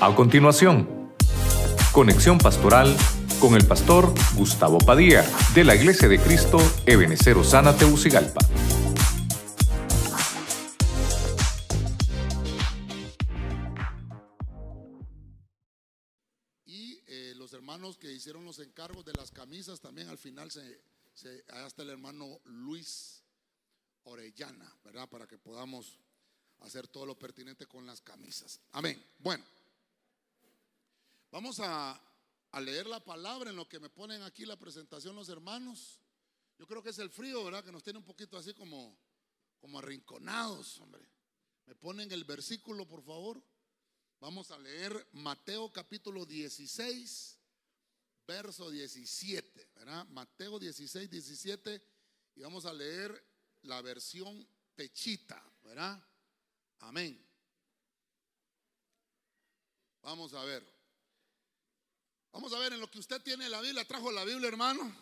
A continuación, conexión pastoral con el pastor Gustavo Padilla de la Iglesia de Cristo Ebenecer Osana Teucigalpa. Y eh, los hermanos que hicieron los encargos de las camisas también al final se, se hasta el hermano Luis Orellana, ¿verdad? Para que podamos hacer todo lo pertinente con las camisas. Amén. Bueno, vamos a, a leer la palabra en lo que me ponen aquí la presentación los hermanos. Yo creo que es el frío, ¿verdad? Que nos tiene un poquito así como, como arrinconados, hombre. Me ponen el versículo, por favor. Vamos a leer Mateo capítulo 16, verso 17, ¿verdad? Mateo 16, 17. Y vamos a leer la versión pechita, ¿verdad? Amén. Vamos a ver. Vamos a ver en lo que usted tiene la Biblia. ¿Trajo la Biblia, hermano?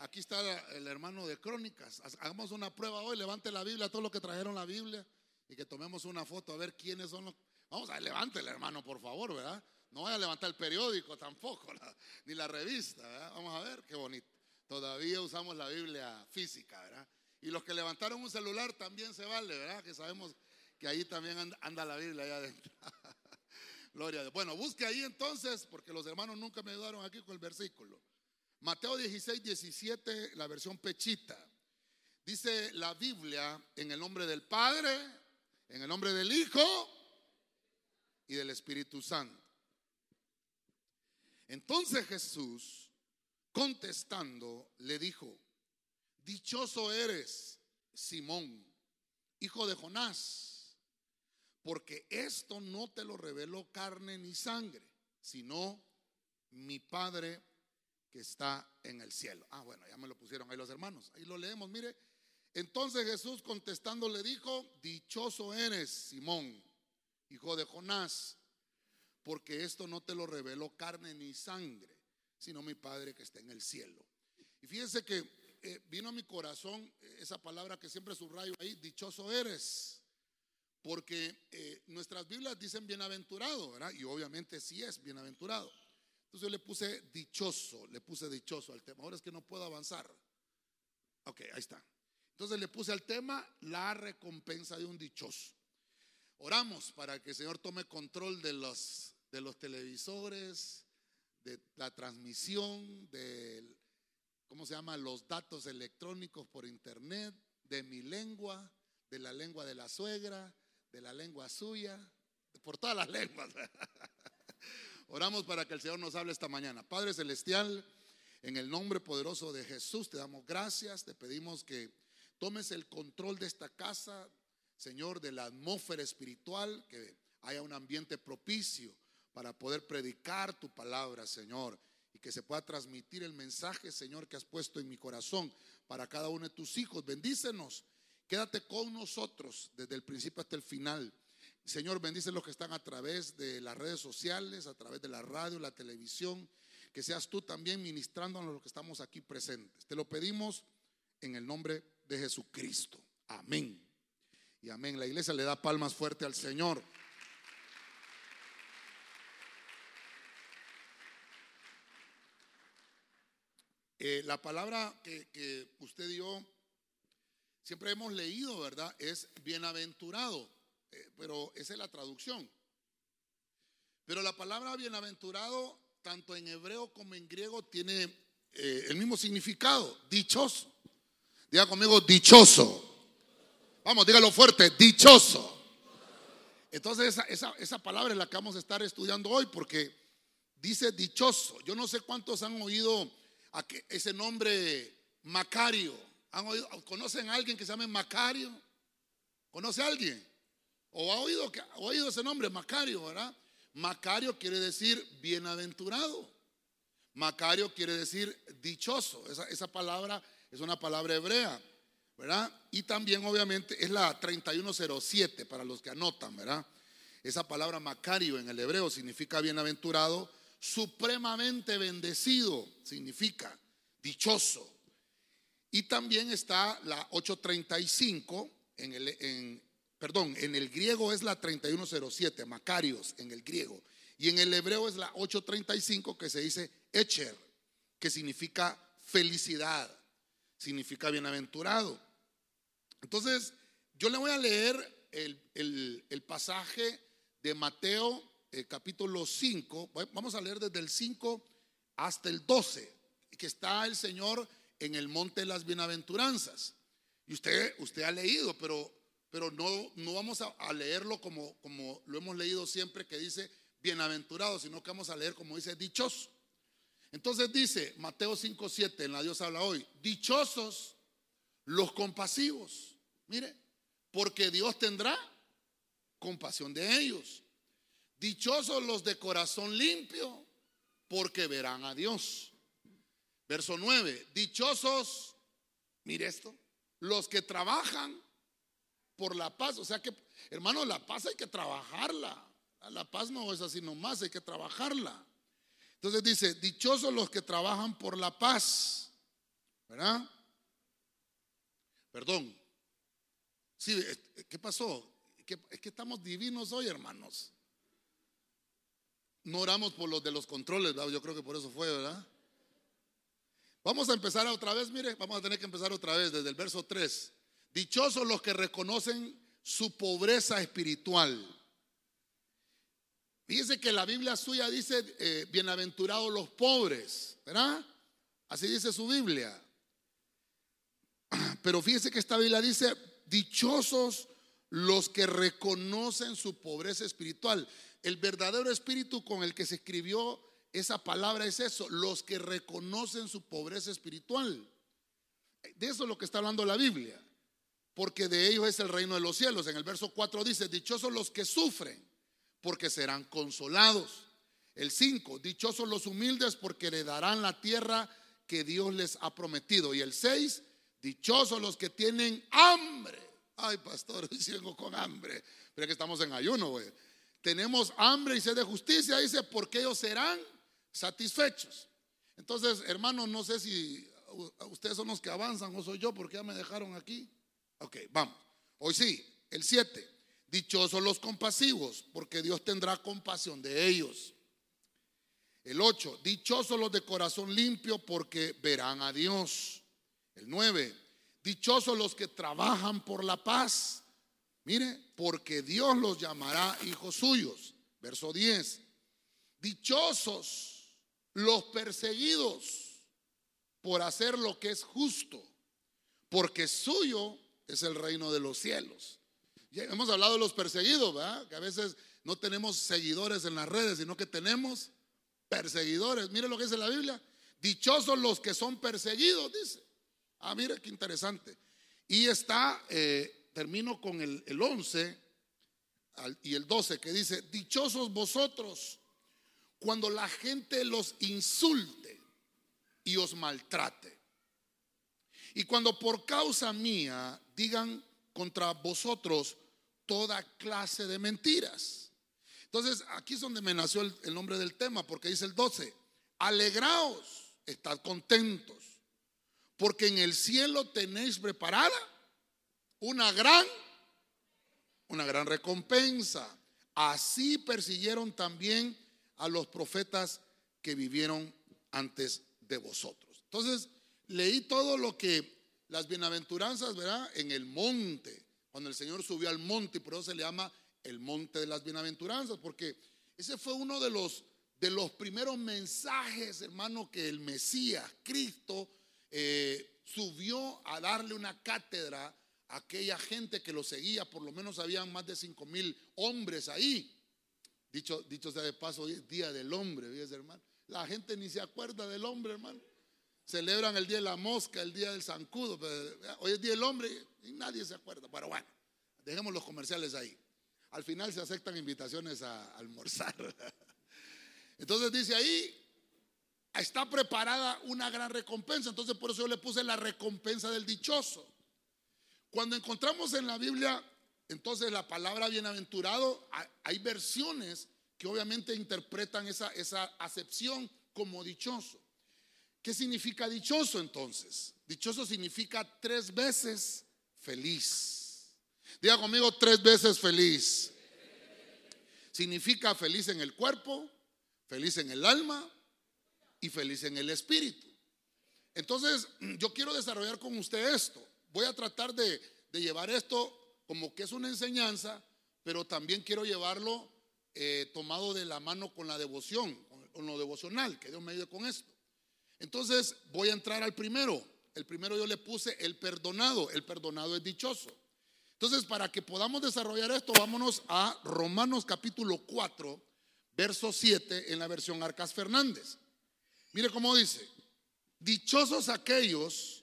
Aquí está el hermano de Crónicas. Hagamos una prueba hoy. Levante la Biblia, todos los que trajeron la Biblia y que tomemos una foto a ver quiénes son los. Vamos a ver, levántela, hermano, por favor, ¿verdad? No vaya a levantar el periódico tampoco, ni la revista, ¿verdad? Vamos a ver, qué bonito. Todavía usamos la Biblia física, ¿verdad? Y los que levantaron un celular también se vale, ¿verdad? Que sabemos que ahí también anda, la Biblia allá adentro. Gloria a Dios. Bueno, busque ahí entonces, porque los hermanos nunca me ayudaron aquí con el versículo. Mateo 16, 17, la versión pechita. Dice la Biblia en el nombre del Padre, en el nombre del Hijo y del Espíritu Santo. Entonces Jesús, contestando, le dijo, dichoso eres, Simón, hijo de Jonás, porque esto no te lo reveló carne ni sangre, sino mi Padre que está en el cielo. Ah, bueno, ya me lo pusieron ahí los hermanos. Ahí lo leemos, mire. Entonces Jesús contestando le dijo, dichoso eres, Simón, hijo de Jonás, porque esto no te lo reveló carne ni sangre, sino mi Padre que está en el cielo. Y fíjense que eh, vino a mi corazón esa palabra que siempre subrayo ahí, dichoso eres, porque eh, nuestras Biblias dicen bienaventurado, ¿verdad? Y obviamente sí es bienaventurado. Entonces yo le puse dichoso, le puse dichoso al tema. Ahora es que no puedo avanzar. Ok, ahí está. Entonces le puse al tema la recompensa de un dichoso. Oramos para que el Señor tome control de los, de los televisores, de la transmisión, de, ¿cómo se llama? Los datos electrónicos por internet, de mi lengua, de la lengua de la suegra, de la lengua suya, por todas las lenguas. Oramos para que el Señor nos hable esta mañana. Padre Celestial, en el nombre poderoso de Jesús te damos gracias, te pedimos que tomes el control de esta casa, Señor, de la atmósfera espiritual, que haya un ambiente propicio para poder predicar tu palabra, Señor, y que se pueda transmitir el mensaje, Señor, que has puesto en mi corazón para cada uno de tus hijos. Bendícenos, quédate con nosotros desde el principio hasta el final. Señor, bendice los que están a través de las redes sociales, a través de la radio, la televisión, que seas tú también ministrando a los que estamos aquí presentes. Te lo pedimos en el nombre de Jesucristo. Amén y amén. La iglesia le da palmas fuerte al Señor. Eh, la palabra que, usted dio, siempre hemos leído, ¿verdad? Es bienaventurado, eh, pero esa es la traducción. Pero la palabra bienaventurado, tanto en hebreo como en griego, tiene eh, el mismo significado, dichoso. Diga conmigo, dichoso. Vamos, dígalo fuerte, dichoso. Entonces esa, esa, palabra es la que vamos a estar estudiando hoy porque dice dichoso. Yo no sé cuántos han oído ese nombre Macario. ¿Han oído, ¿Conocen a alguien que se llame Macario? ¿Conoce a alguien? ¿O ha oído, ha oído ese nombre, Macario, verdad? Macario quiere decir bienaventurado. Macario quiere decir dichoso. Esa, esa palabra es una palabra hebrea. ¿verdad? Y también obviamente es la 3107 para los que anotan, ¿verdad? Esa palabra Macario en el hebreo significa bienaventurado, supremamente bendecido significa dichoso. Y también está la 835 en el perdón, en el griego es la 3107, Macarios en el griego. Y en el hebreo es la 835 que se dice Echer, que significa felicidad, significa bienaventurado. Entonces, yo le voy a leer el, pasaje de Mateo eh, capítulo 5. Vamos a leer desde el 5 hasta el 12, que está el Señor en el monte de las bienaventuranzas. Y usted, usted ha leído, pero, pero no, no vamos a, leerlo como, como lo hemos leído siempre, que dice bienaventurado, sino que vamos a leer como dice dichoso. Entonces dice Mateo 5:7, en la Dios habla hoy, dichosos los compasivos. Mire, porque Dios tendrá compasión de ellos. Dichosos los de corazón limpio, porque verán a Dios. Verso 9, dichosos, mire esto, los que trabajan por la paz. O sea que, hermano, la paz hay que trabajarla. La paz no es así nomás, hay que trabajarla. Entonces dice, dichosos los que trabajan por la paz. ¿Verdad? Perdón. Sí, ¿qué pasó? Es que estamos divinos hoy, hermanos. No oramos por los de los controles, yo creo que por eso fue, ¿verdad? Vamos a empezar otra vez, mire, vamos a tener que empezar otra vez desde el verso 3. Dichosos los que reconocen su pobreza espiritual Fíjese que la Biblia suya dice, eh, bienaventurados los pobres, ¿verdad? Así dice su Biblia. Pero fíjese que esta Biblia dice, dichosos los que reconocen su pobreza espiritual. El verdadero espíritu con el que se escribió esa palabra es eso, los que reconocen su pobreza espiritual. De eso es lo que está hablando la Biblia, porque de ellos es el reino de los cielos. En el verso 4 dice, dichosos los que sufren porque serán consolados. El 5, dichosos los humildes porque heredarán la tierra que Dios les ha prometido. Y el 6, dichosos los que tienen hambre. Ay, pastor, hoy con hambre. Pero que estamos en ayuno, güey. Tenemos hambre y sed de justicia, dice, porque ellos serán satisfechos. Entonces, hermanos, no sé si ustedes son los que avanzan o soy yo, porque ya me dejaron aquí. Ok, vamos. Hoy sí, el 7. Dichosos los compasivos, porque Dios tendrá compasión de ellos. El 8, dichosos los de corazón limpio, porque verán a Dios. El 9, dichosos los que trabajan por la paz. Mire, porque Dios los llamará hijos suyos. Verso 10, dichosos los perseguidos por hacer lo que es justo, porque suyo es el reino de los cielos hemos hablado de los perseguidos, ¿verdad? Que a veces no tenemos seguidores en las redes, sino que tenemos perseguidores. Mire lo que dice la Biblia. Dichosos los que son perseguidos, dice. Ah, mire qué interesante. Y está, eh, termino con el, el 11 y el 12, que dice, dichosos vosotros cuando la gente los insulte y os maltrate. Y cuando por causa mía digan contra vosotros toda clase de mentiras. Entonces, aquí es donde me nació el, nombre del tema, porque dice el 12, alegraos, estad contentos, porque en el cielo tenéis preparada una gran, una gran recompensa. Así persiguieron también a los profetas que vivieron antes de vosotros. Entonces, leí todo lo que las bienaventuranzas, ¿verdad? En el monte, cuando el Señor subió al monte, y por eso se le llama el monte de las bienaventuranzas, porque ese fue uno de los, de los primeros mensajes, hermano, que el Mesías, Cristo, eh, subió a darle una cátedra a aquella gente que lo seguía, por lo menos habían más de cinco mil hombres ahí. Dicho, dicho sea de paso, hoy es día del hombre, ¿ves, hermano? La gente ni se acuerda del hombre, hermano. Celebran el día de la mosca, el día del zancudo, pero hoy es día del hombre y nadie se acuerda. Pero bueno, dejemos los comerciales ahí. Al final se aceptan invitaciones a almorzar. Entonces dice ahí, está preparada una gran recompensa. Entonces por eso yo le puse la recompensa del dichoso. Cuando encontramos en la Biblia, entonces la palabra bienaventurado, hay versiones que obviamente interpretan esa, esa acepción como dichoso. ¿Qué significa dichoso entonces? Dichoso significa tres veces feliz. Diga conmigo tres veces feliz. Significa feliz en el cuerpo, feliz en el alma y feliz en el espíritu. Entonces, yo quiero desarrollar con usted esto. Voy a tratar de, llevar esto como que es una enseñanza, pero también quiero llevarlo eh, tomado de la mano con la devoción, con lo devocional, que Dios me ayude con esto. Entonces, voy a entrar al primero. El primero yo le puse el perdonado. El perdonado es dichoso. Entonces, para que podamos desarrollar esto, vámonos a Romanos capítulo 4, verso 7 en la versión Arcas Fernández. Mire cómo dice, dichosos aquellos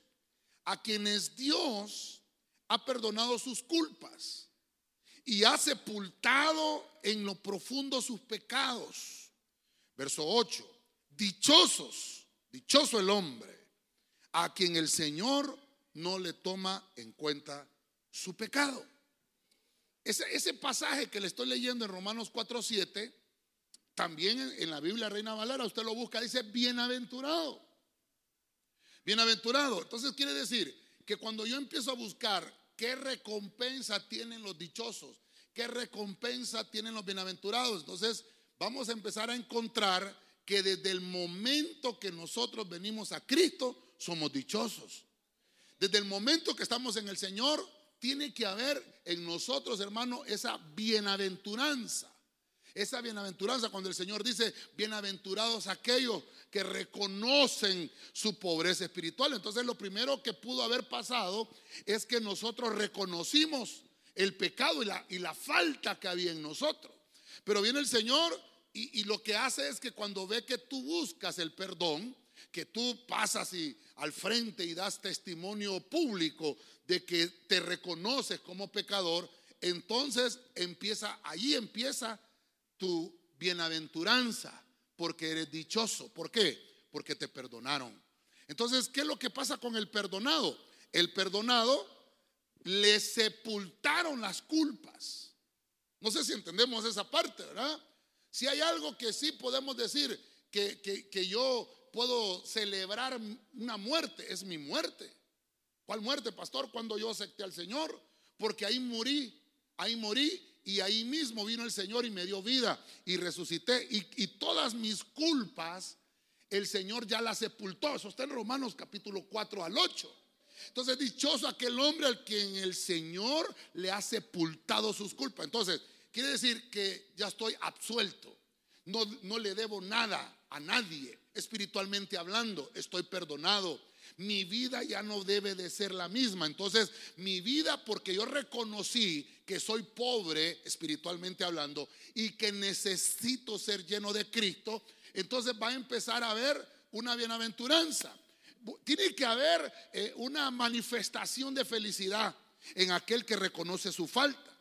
a quienes Dios ha perdonado sus culpas y ha sepultado en lo profundo sus pecados. Verso 8, dichosos, dichoso el hombre a quien el Señor no le toma en cuenta su pecado. Ese, ese pasaje que le estoy leyendo en Romanos 4:7, también en, la Biblia Reina Valera, usted lo busca, dice bienaventurado. Bienaventurado. Entonces quiere decir que cuando yo empiezo a buscar qué recompensa tienen los dichosos, qué recompensa tienen los bienaventurados, entonces vamos a empezar a encontrar que desde el momento que nosotros venimos a Cristo, somos dichosos. Desde el momento que estamos en el Señor, tiene que haber en nosotros, hermano, esa bienaventuranza. Esa bienaventuranza cuando el Señor dice, bienaventurados aquellos que reconocen su pobreza espiritual. Entonces lo primero que pudo haber pasado es que nosotros reconocimos el pecado y la, y la falta que había en nosotros. Pero viene el Señor y, y lo que hace es que cuando ve que tú buscas el perdón, que tú pasas y al frente y das testimonio público de que te reconoces como pecador, entonces empieza, allí empieza tu bienaventuranza, porque eres dichoso. ¿Por qué? Porque te perdonaron. Entonces, ¿qué es lo que pasa con el perdonado? El perdonado le sepultaron las culpas. No sé si entendemos esa parte, ¿verdad? Si hay algo que sí podemos decir que, que, que yo puedo celebrar una muerte, es mi muerte. ¿Cuál muerte, pastor? Cuando yo acepté al Señor, porque ahí morí, ahí morí y ahí mismo vino el Señor y me dio vida y resucité y, todas mis culpas el Señor ya las sepultó. Eso está en Romanos capítulo 4 al 8. Entonces, dichoso aquel hombre al quien el Señor le ha sepultado sus culpas. Entonces, quiere decir que ya estoy absuelto. No, no le debo nada a nadie espiritualmente hablando, estoy perdonado. Mi vida ya no debe de ser la misma. Entonces, mi vida, porque yo reconocí que soy pobre espiritualmente hablando y que necesito ser lleno de Cristo, entonces va a empezar a haber una bienaventuranza. Tiene que haber eh, una manifestación de felicidad en aquel que reconoce su falta.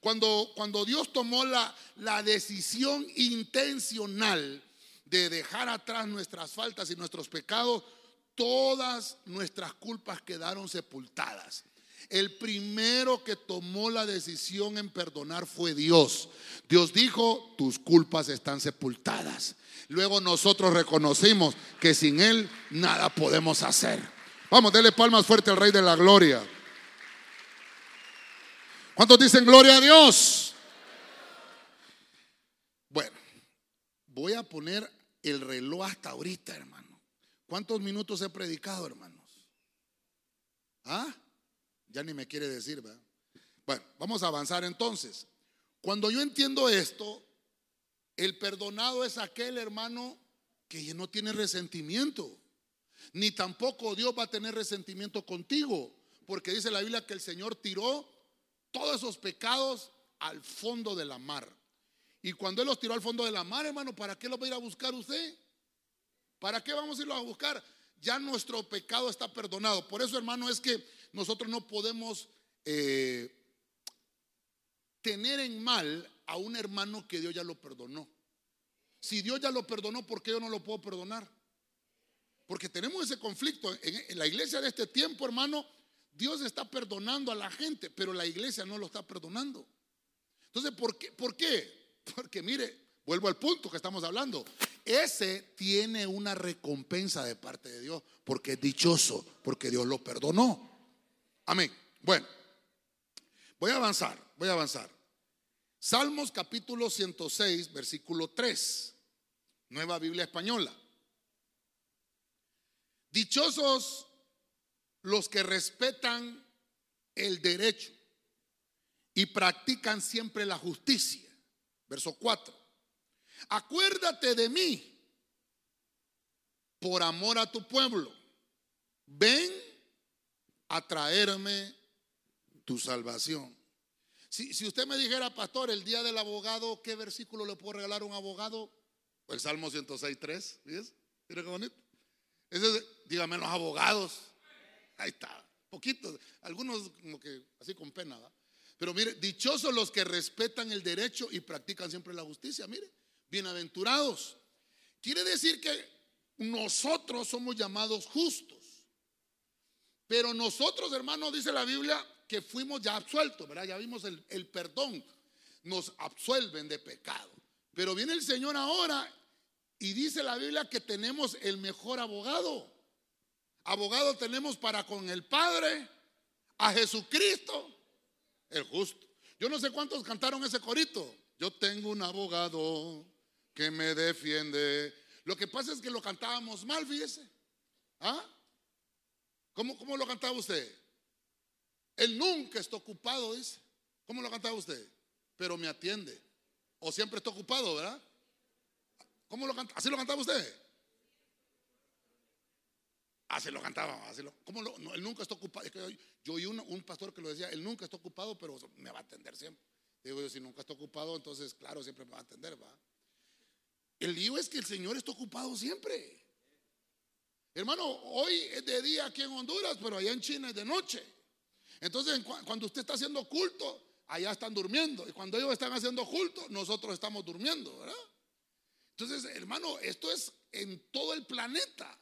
Cuando, cuando Dios tomó la, la decisión intencional de dejar atrás nuestras faltas y nuestros pecados, todas nuestras culpas quedaron sepultadas. El primero que tomó la decisión en perdonar fue Dios. Dios dijo, tus culpas están sepultadas. Luego nosotros reconocimos que sin Él nada podemos hacer. Vamos, denle palmas fuerte al Rey de la Gloria. ¿Cuántos dicen gloria a Dios? Bueno, voy a poner el reloj hasta ahorita, hermano. ¿Cuántos minutos he predicado, hermanos? ¿Ah? Ya ni me quiere decir, ¿verdad? Bueno, vamos a avanzar entonces. Cuando yo entiendo esto, el perdonado es aquel hermano que no tiene resentimiento. Ni tampoco Dios va a tener resentimiento contigo. Porque dice la Biblia que el Señor tiró todos esos pecados al fondo de la mar. Y cuando Él los tiró al fondo de la mar, hermano, ¿para qué los va a ir a buscar usted? ¿Para qué vamos a irlo a buscar? Ya nuestro pecado está perdonado. Por eso, hermano, es que nosotros no podemos eh, tener en mal a un hermano que Dios ya lo perdonó. Si Dios ya lo perdonó, ¿por qué yo no lo puedo perdonar? Porque tenemos ese conflicto. En, la iglesia de este tiempo, hermano, Dios está perdonando a la gente, pero la iglesia no lo está perdonando. Entonces, ¿por qué? ¿Por qué? Porque mire, vuelvo al punto que estamos hablando. Ese tiene una recompensa de parte de Dios porque es dichoso, porque Dios lo perdonó. Amén. Bueno, voy a avanzar, voy a avanzar. Salmos capítulo 106, versículo 3, Nueva Biblia Española. Dichosos los que respetan el derecho y practican siempre la justicia. Verso 4. Acuérdate de mí por amor a tu pueblo. Ven a traerme tu salvación. Si, usted me dijera, pastor, el día del abogado, ¿qué versículo le puedo regalar a un abogado? El Salmo 106, 3. ¿Ves? Mira qué bonito. Dígame los abogados. Ahí está. Poquitos. Algunos como que así con pena. Pero mire, dichosos los que respetan el derecho y practican siempre la justicia. Mire, bienaventurados. Quiere decir que nosotros somos llamados justos. Pero nosotros, hermanos, dice la Biblia, que fuimos ya absueltos, ¿verdad? Ya vimos el, el perdón. Nos absuelven de pecado. Pero viene el Señor ahora y dice la Biblia que tenemos el mejor abogado. Abogado tenemos para con el Padre, a Jesucristo, el justo. Yo no sé cuántos cantaron ese corito. Yo tengo un abogado que me defiende lo que pasa es que lo cantábamos mal, fíjese. ¿Ah? ¿Cómo, ¿Cómo lo cantaba usted? Él nunca está ocupado, dice. ¿Cómo lo cantaba usted? Pero me atiende. O siempre está ocupado, ¿verdad? ¿Cómo lo cantaba? ¿Así lo cantaba usted? Así lo cantaba. ¿cómo lo, él nunca está ocupado. yo, oí un, pastor que lo decía, él nunca está ocupado, pero me va a atender siempre. Digo yo, si nunca está ocupado, entonces, claro, siempre me va a atender, ¿va? El lío es que el Señor está ocupado siempre. Hermano, hoy es de día aquí en Honduras, pero allá en China es de noche. Entonces, cuando usted está haciendo culto, allá están durmiendo. Y cuando ellos están haciendo culto, nosotros estamos durmiendo, ¿verdad? Entonces, hermano, esto es en todo el planeta.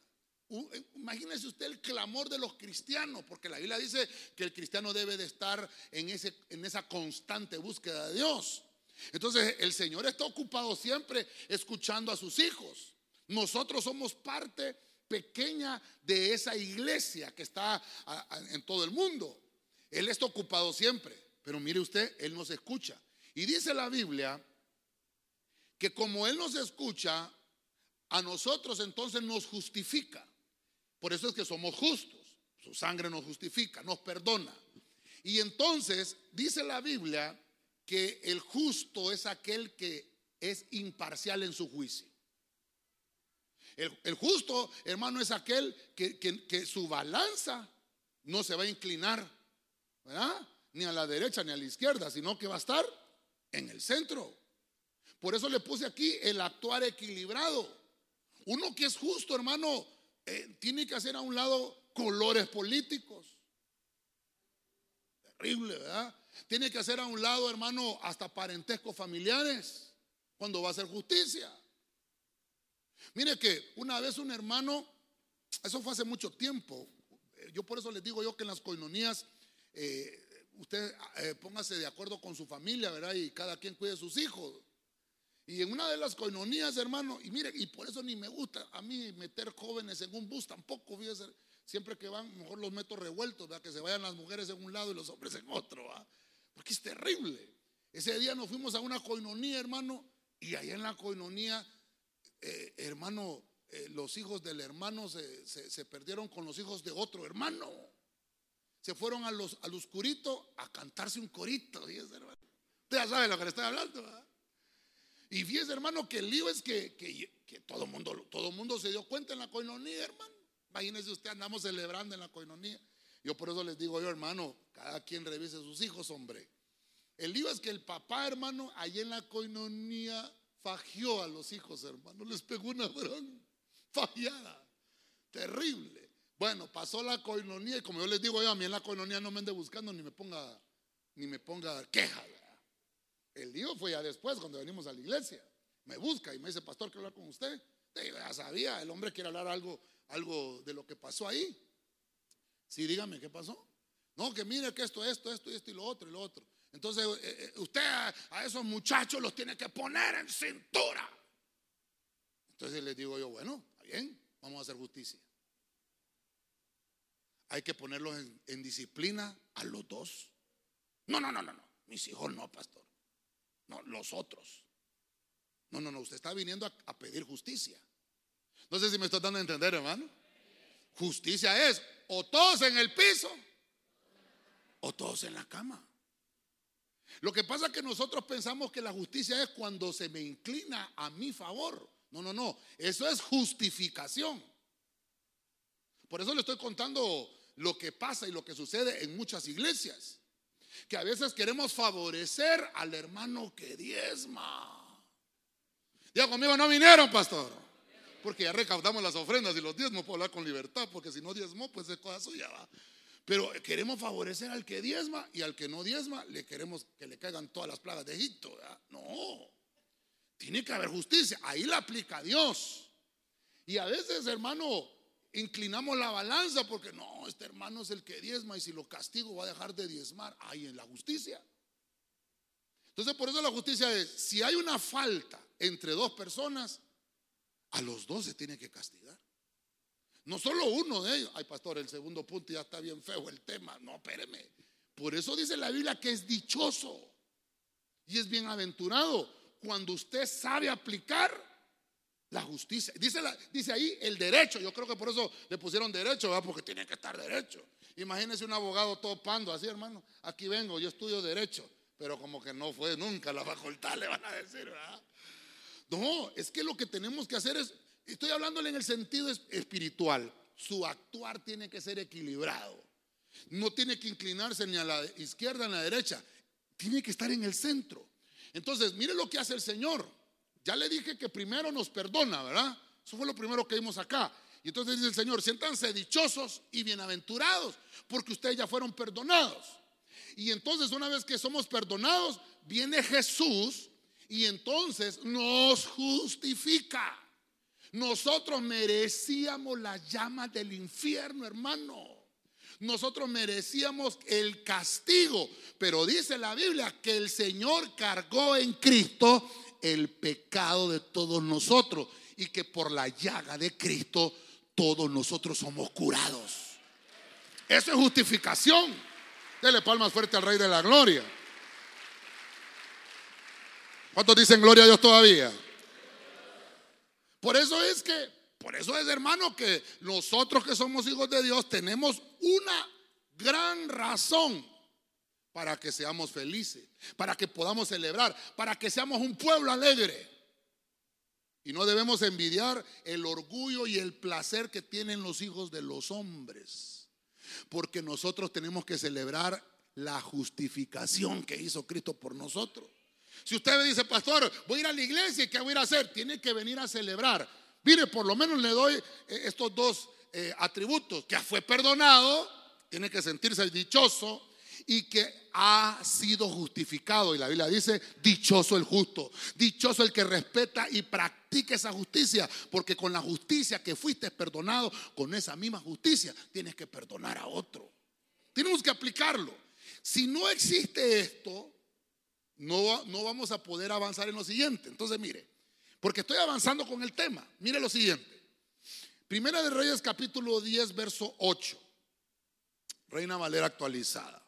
Eh, imagínese usted el clamor de los cristianos, porque la Biblia dice que el cristiano debe de estar en, ese, en esa constante búsqueda de Dios. Entonces el Señor está ocupado siempre escuchando a sus hijos. Nosotros somos parte pequeña de esa iglesia que está en todo el mundo. Él está ocupado siempre, pero mire usted, Él nos escucha. Y dice la Biblia que como Él nos escucha, a nosotros entonces nos justifica. Por eso es que somos justos. Su sangre nos justifica, nos perdona. Y entonces dice la Biblia que el justo es aquel que es imparcial en su juicio. El, justo, hermano, es aquel que, que, su balanza no se va a inclinar, ¿verdad? Ni a la derecha ni a la izquierda, sino que va a estar en el centro. Por eso le puse aquí el actuar equilibrado. Uno que es justo, hermano, eh, tiene que hacer a un lado colores políticos. Terrible, ¿verdad? Tiene que hacer a un lado, hermano, hasta parentescos familiares cuando va a hacer justicia. Mire que una vez un hermano, eso fue hace mucho tiempo, yo por eso les digo yo que en las coinonías eh, usted eh, póngase de acuerdo con su familia, ¿verdad? Y cada quien cuide sus hijos. Y en una de las coinonías, hermano, y mire, y por eso ni me gusta a mí meter jóvenes en un bus tampoco, fíjese, siempre que van, mejor los meto revueltos, ¿verdad? Que se vayan las mujeres en un lado y los hombres en otro, ¿verdad? Porque es terrible. Ese día nos fuimos a una coinonía, hermano, y allá en la coinonía, eh, hermano, eh, los hijos del hermano se, perdieron con los hijos de otro hermano. Se fueron a los, al oscurito a cantarse un corito. Usted ya sabe lo que le estoy hablando. Y fíjese, hermano, que el lío es que, que, todo el mundo, todo mundo se dio cuenta en la coinonía, hermano. Imagínese usted, andamos celebrando en la coinonía. Yo por eso les digo yo, hermano, cada quien revise sus hijos, hombre. El lío es que el papá, hermano, allí en la coinonía fagió a los hijos, hermano. Les pegó una gran fallada. Terrible. Bueno, pasó la coinonía y como yo les digo yo, a mí en la coinonía no me ande buscando ni me ponga, ni me ponga queja. El lío fue ya después, cuando venimos a la iglesia. Me busca y me dice, pastor, quiero hablar con usted. Ya sabía, el hombre quiere hablar algo, algo de lo que pasó ahí. Sí, dígame, ¿qué pasó? No, que mire que esto, esto, esto, esto y lo otro y lo otro. Entonces, eh, eh, usted a, esos muchachos los tiene que poner en cintura. Entonces les digo yo, bueno, está bien, vamos a hacer justicia. Hay que ponerlos en, disciplina a los dos. No, no, no, no, no. Mis hijos no, pastor. No, los otros. No, no, no, usted está viniendo a, pedir justicia. No sé si me estoy dando a entender, hermano. Justicia es o todos en el piso o todos en la cama. Lo que pasa es que nosotros pensamos que la justicia es cuando se me inclina a mi favor. No, no, no. Eso es justificación. Por eso le estoy contando lo que pasa y lo que sucede en muchas iglesias. Que a veces queremos favorecer al hermano que diezma. Ya conmigo no vinieron, pastor. Porque ya recaudamos las ofrendas y los diezmos puedo hablar con libertad, porque si no diezmo, pues es cosa suya. ¿va? Pero queremos favorecer al que diezma y al que no diezma le queremos que le caigan todas las plagas de Egipto. No, tiene que haber justicia. Ahí la aplica Dios. Y a veces, hermano, inclinamos la balanza porque no, este hermano es el que diezma y si lo castigo va a dejar de diezmar. Ahí en la justicia. Entonces, por eso la justicia es, si hay una falta entre dos personas, a los dos se tiene que castigar. No solo uno de ellos. Ay, pastor, el segundo punto ya está bien feo el tema. No, espéreme. Por eso dice la Biblia que es dichoso y es bienaventurado cuando usted sabe aplicar la justicia. Dice, ahí el derecho. Yo creo que por eso le pusieron derecho, ¿verdad? porque tiene que estar derecho. Imagínese un abogado todo pando así, hermano. Aquí vengo, yo estudio derecho, pero como que no fue nunca la facultad, le van a decir, ¿verdad? No, es que lo que tenemos que hacer es Estoy hablándole en el sentido espiritual. Su actuar tiene que ser equilibrado. No tiene que inclinarse ni a la izquierda ni a la derecha. Tiene que estar en el centro. Entonces, mire lo que hace el Señor. Ya le dije que primero nos perdona, ¿verdad? Eso fue lo primero que vimos acá. Y entonces dice el Señor, siéntanse dichosos y bienaventurados, porque ustedes ya fueron perdonados. Y entonces una vez que somos perdonados, viene Jesús y entonces nos justifica. Nosotros merecíamos las llamas del infierno, hermano. Nosotros merecíamos el castigo, pero dice la Biblia que el Señor cargó en Cristo el pecado de todos nosotros y que por la llaga de Cristo todos nosotros somos curados. Eso es justificación. Dele palmas fuerte al Rey de la Gloria. ¿Cuántos dicen gloria a Dios todavía? Por eso es que, por eso es hermano que nosotros que somos hijos de Dios tenemos una gran razón para que seamos felices, para que podamos celebrar, para que seamos un pueblo alegre. Y no debemos envidiar el orgullo y el placer que tienen los hijos de los hombres, porque nosotros tenemos que celebrar la justificación que hizo Cristo por nosotros. Si usted me dice, pastor, voy a ir a la iglesia y qué voy a ir a hacer, tiene que venir a celebrar. Mire, por lo menos le doy eh, estos dos eh, atributos, que fue perdonado, tiene que sentirse dichoso y que ha sido justificado. Y la Biblia dice, dichoso el justo, dichoso el que respeta y practica esa justicia, porque con la justicia que fuiste perdonado, con esa misma justicia, tienes que perdonar a otro. Tenemos que aplicarlo. Si no existe esto, no, no vamos a poder avanzar en lo siguiente. Entonces, mire, porque estoy avanzando con el tema. Mire lo siguiente. Primera de Reyes capítulo 10, verso 8. Reina Valera actualizada.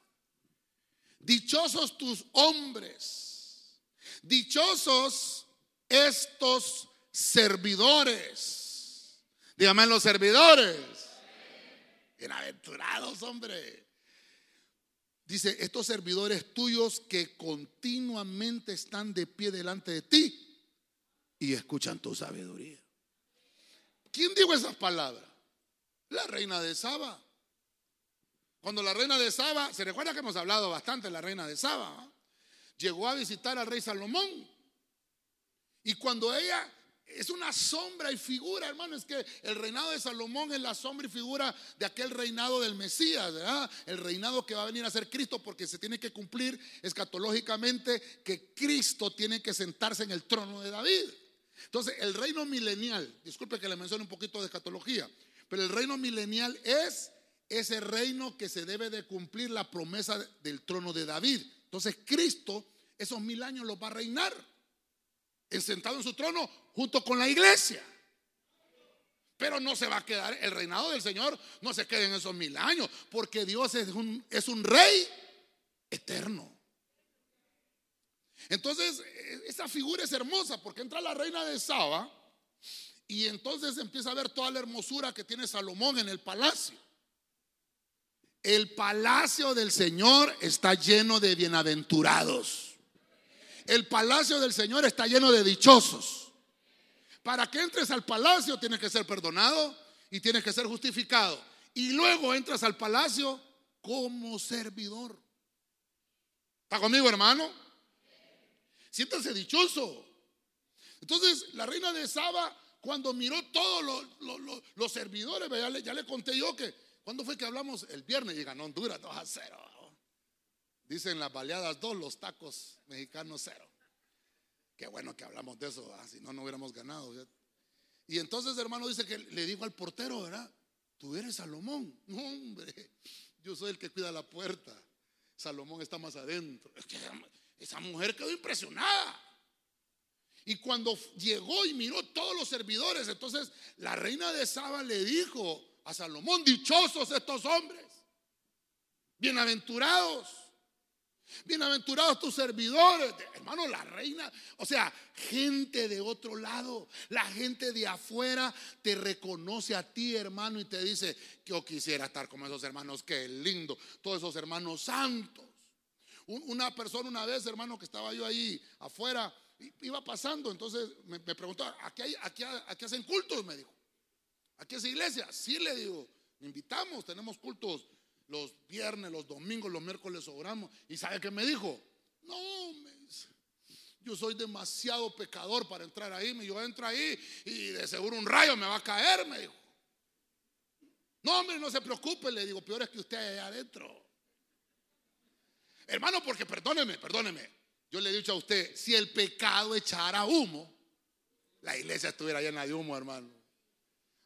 Dichosos tus hombres. Dichosos estos servidores. Dígame los servidores. Bienaventurados, hombre. Dice, estos servidores tuyos que continuamente están de pie delante de ti y escuchan tu sabiduría. ¿Quién dijo esas palabras? La reina de Saba. Cuando la reina de Saba, se recuerda que hemos hablado bastante la reina de Saba, llegó a visitar al rey Salomón. Y cuando ella es una sombra y figura, hermano. Es que el reinado de Salomón es la sombra y figura de aquel reinado del Mesías, ¿verdad? El reinado que va a venir a ser Cristo porque se tiene que cumplir escatológicamente que Cristo tiene que sentarse en el trono de David. Entonces, el reino milenial, disculpe que le mencione un poquito de escatología, pero el reino milenial es ese reino que se debe de cumplir la promesa del trono de David. Entonces, Cristo esos mil años los va a reinar sentado en su trono junto con la iglesia. Pero no se va a quedar, el reinado del Señor no se queda en esos mil años, porque Dios es un, es un rey eterno. Entonces, e, esa figura es hermosa porque entra la reina de Saba y entonces empieza a ver toda la hermosura que tiene Salomón en el palacio. El palacio del Señor está lleno de bienaventurados. El palacio del Señor está lleno de dichosos. Para que entres al palacio tienes que ser perdonado y tienes que ser justificado. Y luego entras al palacio como servidor. ¿Está conmigo, hermano? Siéntase dichoso. Entonces, la reina de Saba, cuando miró todos los, servidores, ya le, conté yo que, ¿cuándo fue que hablamos? El viernes y ganó Honduras 2 a 0. Dicen las baleadas 2, los tacos mexicanos 0. Qué bueno que hablamos de eso, si no, no hubiéramos ganado. Y entonces, hermano, dice que le dijo al portero, ¿verdad? Tú eres Salomón. No, hombre, yo soy el que cuida la puerta. Salomón está más adentro. Es que esa mujer quedó impresionada. Y cuando llegó y miró todos los servidores, entonces la reina de Saba le dijo a Salomón, dichosos estos hombres, bienaventurados, bienaventurados tus servidores, hermano, la reina, o sea, gente de otro lado, la gente de afuera te reconoce a ti, hermano, y te dice, yo quisiera estar como esos hermanos, qué lindo, todos esos hermanos santos. Una persona una vez, hermano, que estaba yo ahí afuera, iba pasando, entonces me, preguntó, ¿aquí, hay, aquí, ¿aquí hacen cultos? Me dijo. ¿Aquí es iglesia? Sí, le digo, invitamos, tenemos cultos los viernes, los domingos, los miércoles oramos. ¿Y sabe qué me dijo? No, me yo soy demasiado pecador para entrar ahí. Yo entro ahí y de seguro un rayo me va a caer, me dijo. No, hombre, no se preocupe, le digo, peor es que usted allá adentro. Hermano, porque perdóneme, perdóneme. Yo le he dicho a usted, si el pecado echara humo, la iglesia estuviera llena de humo, hermano.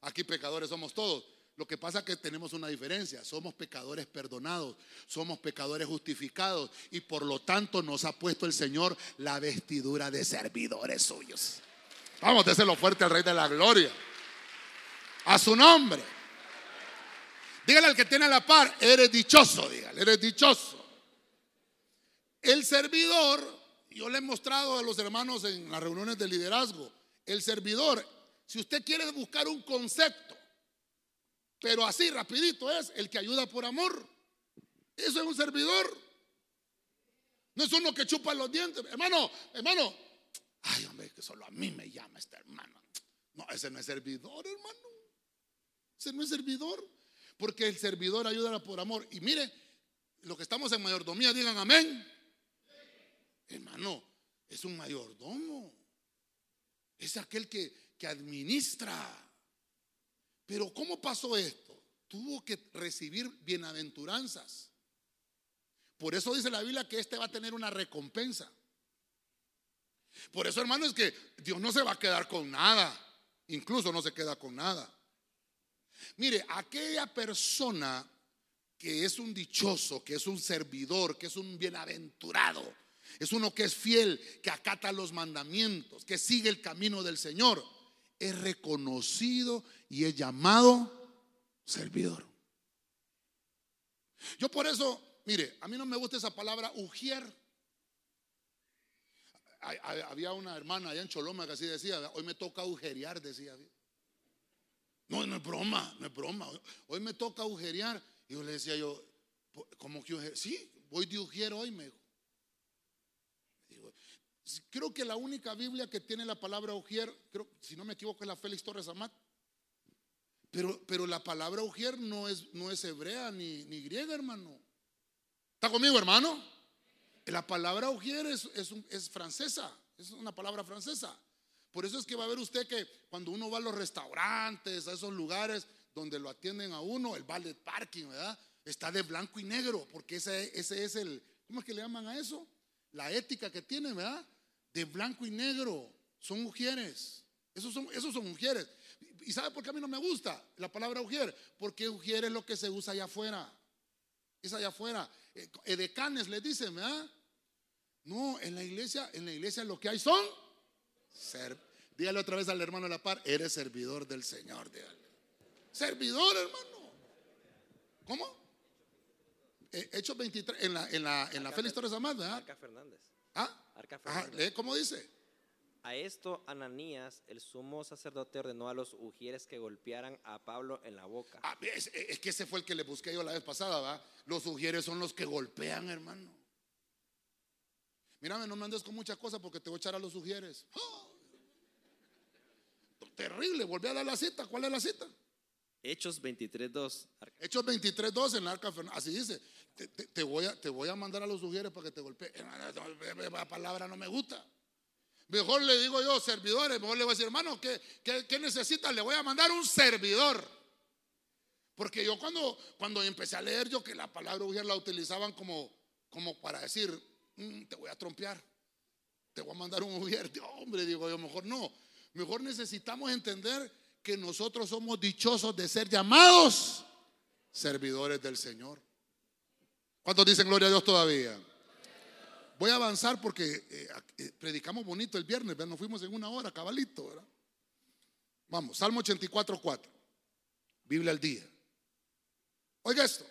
Aquí pecadores somos todos. Lo que pasa es que tenemos una diferencia. Somos pecadores perdonados, somos pecadores justificados y por lo tanto nos ha puesto el Señor la vestidura de servidores suyos. Vamos, lo fuerte al Rey de la Gloria. A su nombre. Dígale al que tiene a la par, eres dichoso, dígale, eres dichoso. El servidor, yo le he mostrado a los hermanos en las reuniones de liderazgo, el servidor, si usted quiere buscar un concepto, pero así rapidito es el que ayuda por amor. Eso es un servidor. No es uno que chupa los dientes. Hermano, hermano. Ay, hombre, que solo a mí me llama este hermano. No, ese no es servidor, hermano. Ese no es servidor. Porque el servidor ayuda por amor. Y mire, lo que estamos en mayordomía, digan amén. Hermano, es un mayordomo. Es aquel que, que administra. Pero ¿cómo pasó esto? Tuvo que recibir bienaventuranzas. Por eso dice la Biblia que este va a tener una recompensa. Por eso, hermano, es que Dios no se va a quedar con nada. Incluso no se queda con nada. Mire, aquella persona que es un dichoso, que es un servidor, que es un bienaventurado, es uno que es fiel, que acata los mandamientos, que sigue el camino del Señor. Es reconocido y es llamado servidor. Yo por eso, mire, a mí no me gusta esa palabra ujier. Había una hermana allá en Choloma que así decía, hoy me toca agujerear, decía. No, no es broma, no es broma. Hoy me toca agujerear. Y yo le decía yo, ¿cómo que Sí, voy de ujier hoy, me dijo. Creo que la única Biblia que tiene la palabra ujier, creo, si no me equivoco, es la Félix Torres Amat. Pero, pero la palabra ujier no es, no es hebrea ni, ni griega, hermano. ¿Está conmigo, hermano? La palabra ujier es, es, francesa, es una palabra francesa. Por eso es que va a ver usted que cuando uno va a los restaurantes, a esos lugares donde lo atienden a uno, el ballet parking, ¿verdad? Está de blanco y negro, porque ese, ese es el, ¿cómo es que le llaman a eso? La ética que tiene, ¿verdad? De blanco y negro. Son mujeres. Esos son, esos son mujeres. ¿Y sabe por qué a mí no me gusta la palabra mujer? Porque mujer es lo que se usa allá afuera. Es allá afuera. Eh, edecanes le dicen, ¿verdad? No, en la iglesia, en la iglesia lo que hay son ser. Dígale otra vez al hermano de la par, eres servidor del Señor. Servidor, hermano. ¿Cómo? Eh, Hechos 23, en la, en la, en la Félix Torres Amad, ¿verdad? Fernández. ¿Ah? Arca Ajá, Fernanda. lee cómo dice. A esto Ananías, el sumo sacerdote, ordenó a los ujieres que golpearan a Pablo en la boca. Ah, es, es que ese fue el que le busqué yo la vez pasada, ¿va? Los ujieres son los que golpean, hermano. Mírame, no me andes con muchas cosas porque te voy a echar a los ujieres. ¡Ah! Terrible, volví a dar la cita. ¿Cuál es la cita? Hechos 23.2. Arca- Hechos 23, 12 en la arca. Así dice. Te, voy a, te voy a mandar a los ujieres para que te no, La palabra no me gusta. Mejor le digo yo, servidores. Mejor le voy a decir, hermano, ¿qué, qué, qué necesita? Le voy a mandar un servidor. Porque yo cuando, cuando empecé a leer, yo que la palabra ujier la utilizaban como, como para decir, "Mm, te voy a trompear, te voy a mandar un ujier. Hombre, digo yo, mejor no. Mejor necesitamos entender que nosotros somos dichosos de ser llamados servidores del Señor. ¿Cuántos dicen gloria a Dios todavía? Voy a avanzar porque eh, eh, predicamos bonito el viernes, ¿verdad? nos fuimos en una hora, cabalito, ¿verdad? Vamos, Salmo 84, 4. Biblia al día. Oiga esto.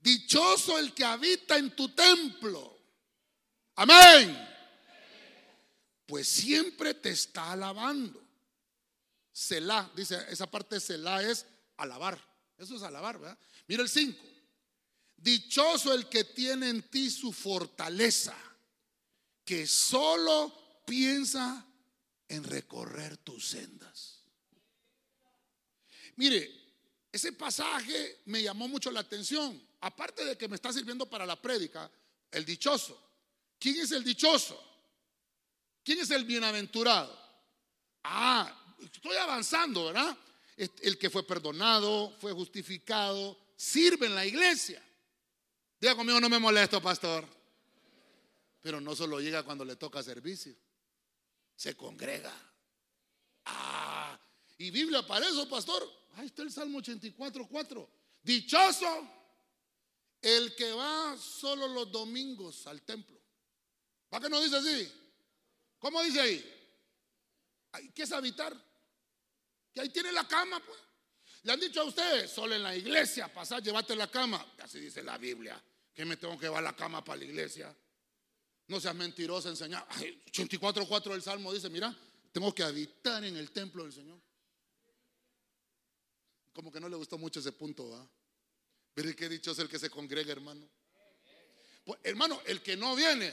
Dichoso el que habita en tu templo. Amén. Pues siempre te está alabando. Selah, dice, esa parte de Selah es alabar. Eso es alabar, ¿verdad? Mira el 5. Dichoso el que tiene en ti su fortaleza, que solo piensa en recorrer tus sendas. Mire, ese pasaje me llamó mucho la atención. Aparte de que me está sirviendo para la prédica, el dichoso. ¿Quién es el dichoso? ¿Quién es el bienaventurado? Ah, estoy avanzando, ¿verdad? El que fue perdonado, fue justificado, sirve en la iglesia. Diga conmigo, no me molesto, pastor. Pero no solo llega cuando le toca servicio, se congrega. Ah, y Biblia para eso, pastor. Ahí está el Salmo 84, 4. Dichoso el que va solo los domingos al templo. ¿Para qué no dice así? ¿Cómo dice ahí? ¿Qué es habitar? Que ahí tiene la cama, pues. Le han dicho a usted, solo en la iglesia, pasar, llévate la cama. Así dice la Biblia. Que me tengo que llevar la cama para la iglesia. No seas mentiroso, enseñar. 84.4 del Salmo dice, mira, tengo que habitar en el templo del Señor. Como que no le gustó mucho ese punto, ¿va? Pero qué dicho es el que se congrega, hermano. Pues, hermano, el que no viene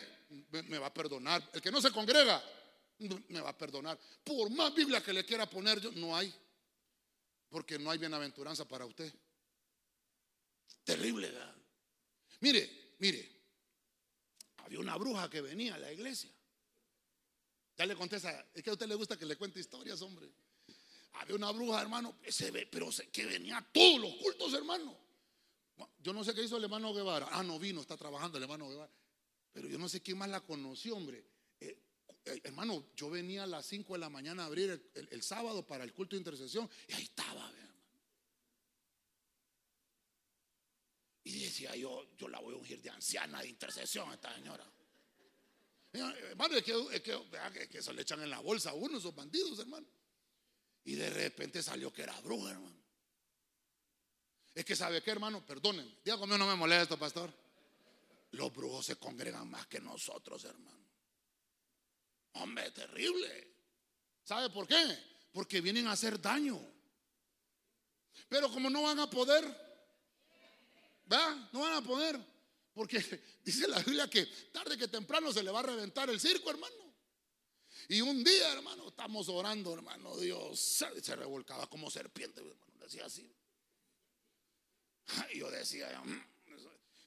me, me va a perdonar. El que no se congrega me va a perdonar. Por más Biblia que le quiera poner, yo, no hay. Porque no hay bienaventuranza para usted. Terrible, ¿verdad? Mire, mire. Había una bruja que venía a la iglesia. Ya le contesta, es que a usted le gusta que le cuente historias, hombre. Había una bruja, hermano, se ve, pero se- que venía a todos los cultos, hermano. Yo no sé qué hizo el hermano Guevara. Ah, no vino, está trabajando el hermano Guevara. Pero yo no sé quién más la conoció, hombre. Eh, eh, hermano, yo venía a las 5 de la mañana a abrir el, el- sábado para el culto de intercesión y ahí estaba, ve, hermano. Y decía yo, yo la voy a ungir de anciana de intercesión a esta señora. Hermano, es que, es que, que- eso le echan en la bolsa a uno, esos bandidos, hermano. Y de repente salió que era bruja, hermano. Es que sabe qué, hermano, perdonen. Diga conmigo, no me molesto, pastor. Los brujos se congregan más que nosotros, hermano. Hombre, terrible. ¿Sabe por qué? Porque vienen a hacer daño. Pero como no van a poder, ¿verdad? No van a poder. Porque dice la Biblia que tarde que temprano se le va a reventar el circo, hermano. Y un día, hermano, estamos orando, hermano, Dios se revolcaba como serpiente, hermano. Decía así. Y yo decía, "Mm".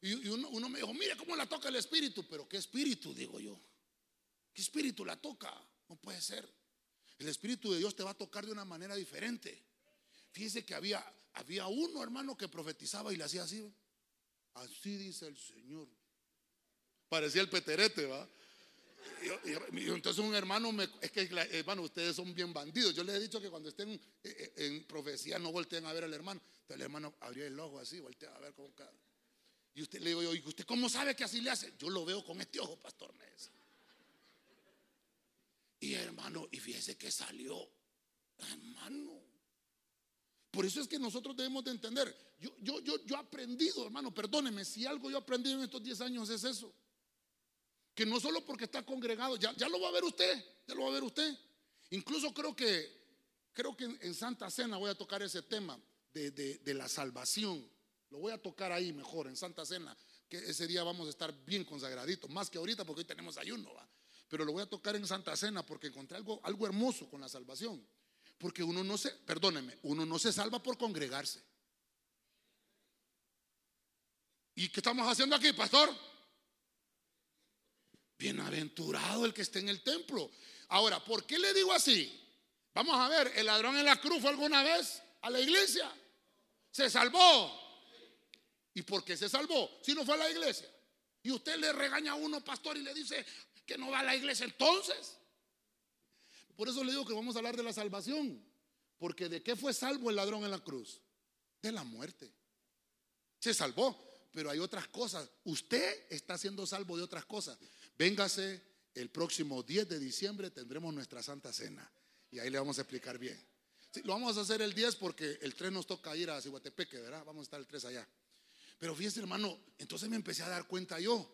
y uno me dijo, mire cómo la toca el espíritu. Pero ¿qué espíritu? Digo yo. ¿Qué espíritu la toca? No puede ser. El espíritu de Dios te va a tocar de una manera diferente. Fíjese que había, había uno, hermano, que profetizaba y le hacía así. Así dice el Señor. Parecía el peterete, ¿va? Y entonces un hermano me, es que hermano, ustedes son bien bandidos. Yo les he dicho que cuando estén eh, eh, en profecía no volteen a ver al hermano. Entonces el hermano abría el ojo así, voltea a ver cada- Y usted le digo yo, ¿y usted cómo sabe que así le hace? Yo lo veo con este ojo, pastor me dice. Y hermano, y fíjese que salió, hermano. Por eso es que nosotros debemos de entender. Yo, yo, yo, yo he aprendido, hermano, perdóneme, si algo yo he aprendido en estos 10 años es eso. Que no solo porque está congregado, ya, ya lo va a ver usted, ya lo va a ver usted. Incluso creo que, creo que en Santa Cena voy a tocar ese tema de, de la salvación. Lo voy a tocar ahí mejor, en Santa Cena, que ese día vamos a estar bien consagraditos, más que ahorita porque hoy tenemos ayuno, ¿va? pero lo voy a tocar en Santa Cena porque encontré algo, algo hermoso con la salvación. Porque uno no se, perdóneme, uno no se salva por congregarse. ¿Y qué estamos haciendo aquí, pastor? Bienaventurado el que esté en el templo. Ahora, ¿por qué le digo así? Vamos a ver, ¿el ladrón en la cruz fue alguna vez a la iglesia? Se salvó. ¿Y por qué se salvó? Si no fue a la iglesia. Y usted le regaña a uno, pastor, y le dice que no va a la iglesia entonces. Por eso le digo que vamos a hablar de la salvación. Porque ¿de qué fue salvo el ladrón en la cruz? De la muerte. Se salvó pero hay otras cosas. Usted está siendo salvo de otras cosas. Véngase el próximo 10 de diciembre, tendremos nuestra Santa Cena. Y ahí le vamos a explicar bien. lo vamos a hacer el 10 porque el 3 nos toca ir a Cihuatepeque, ¿verdad? Vamos a estar el 3 allá. Pero fíjese, hermano, entonces me empecé a dar cuenta yo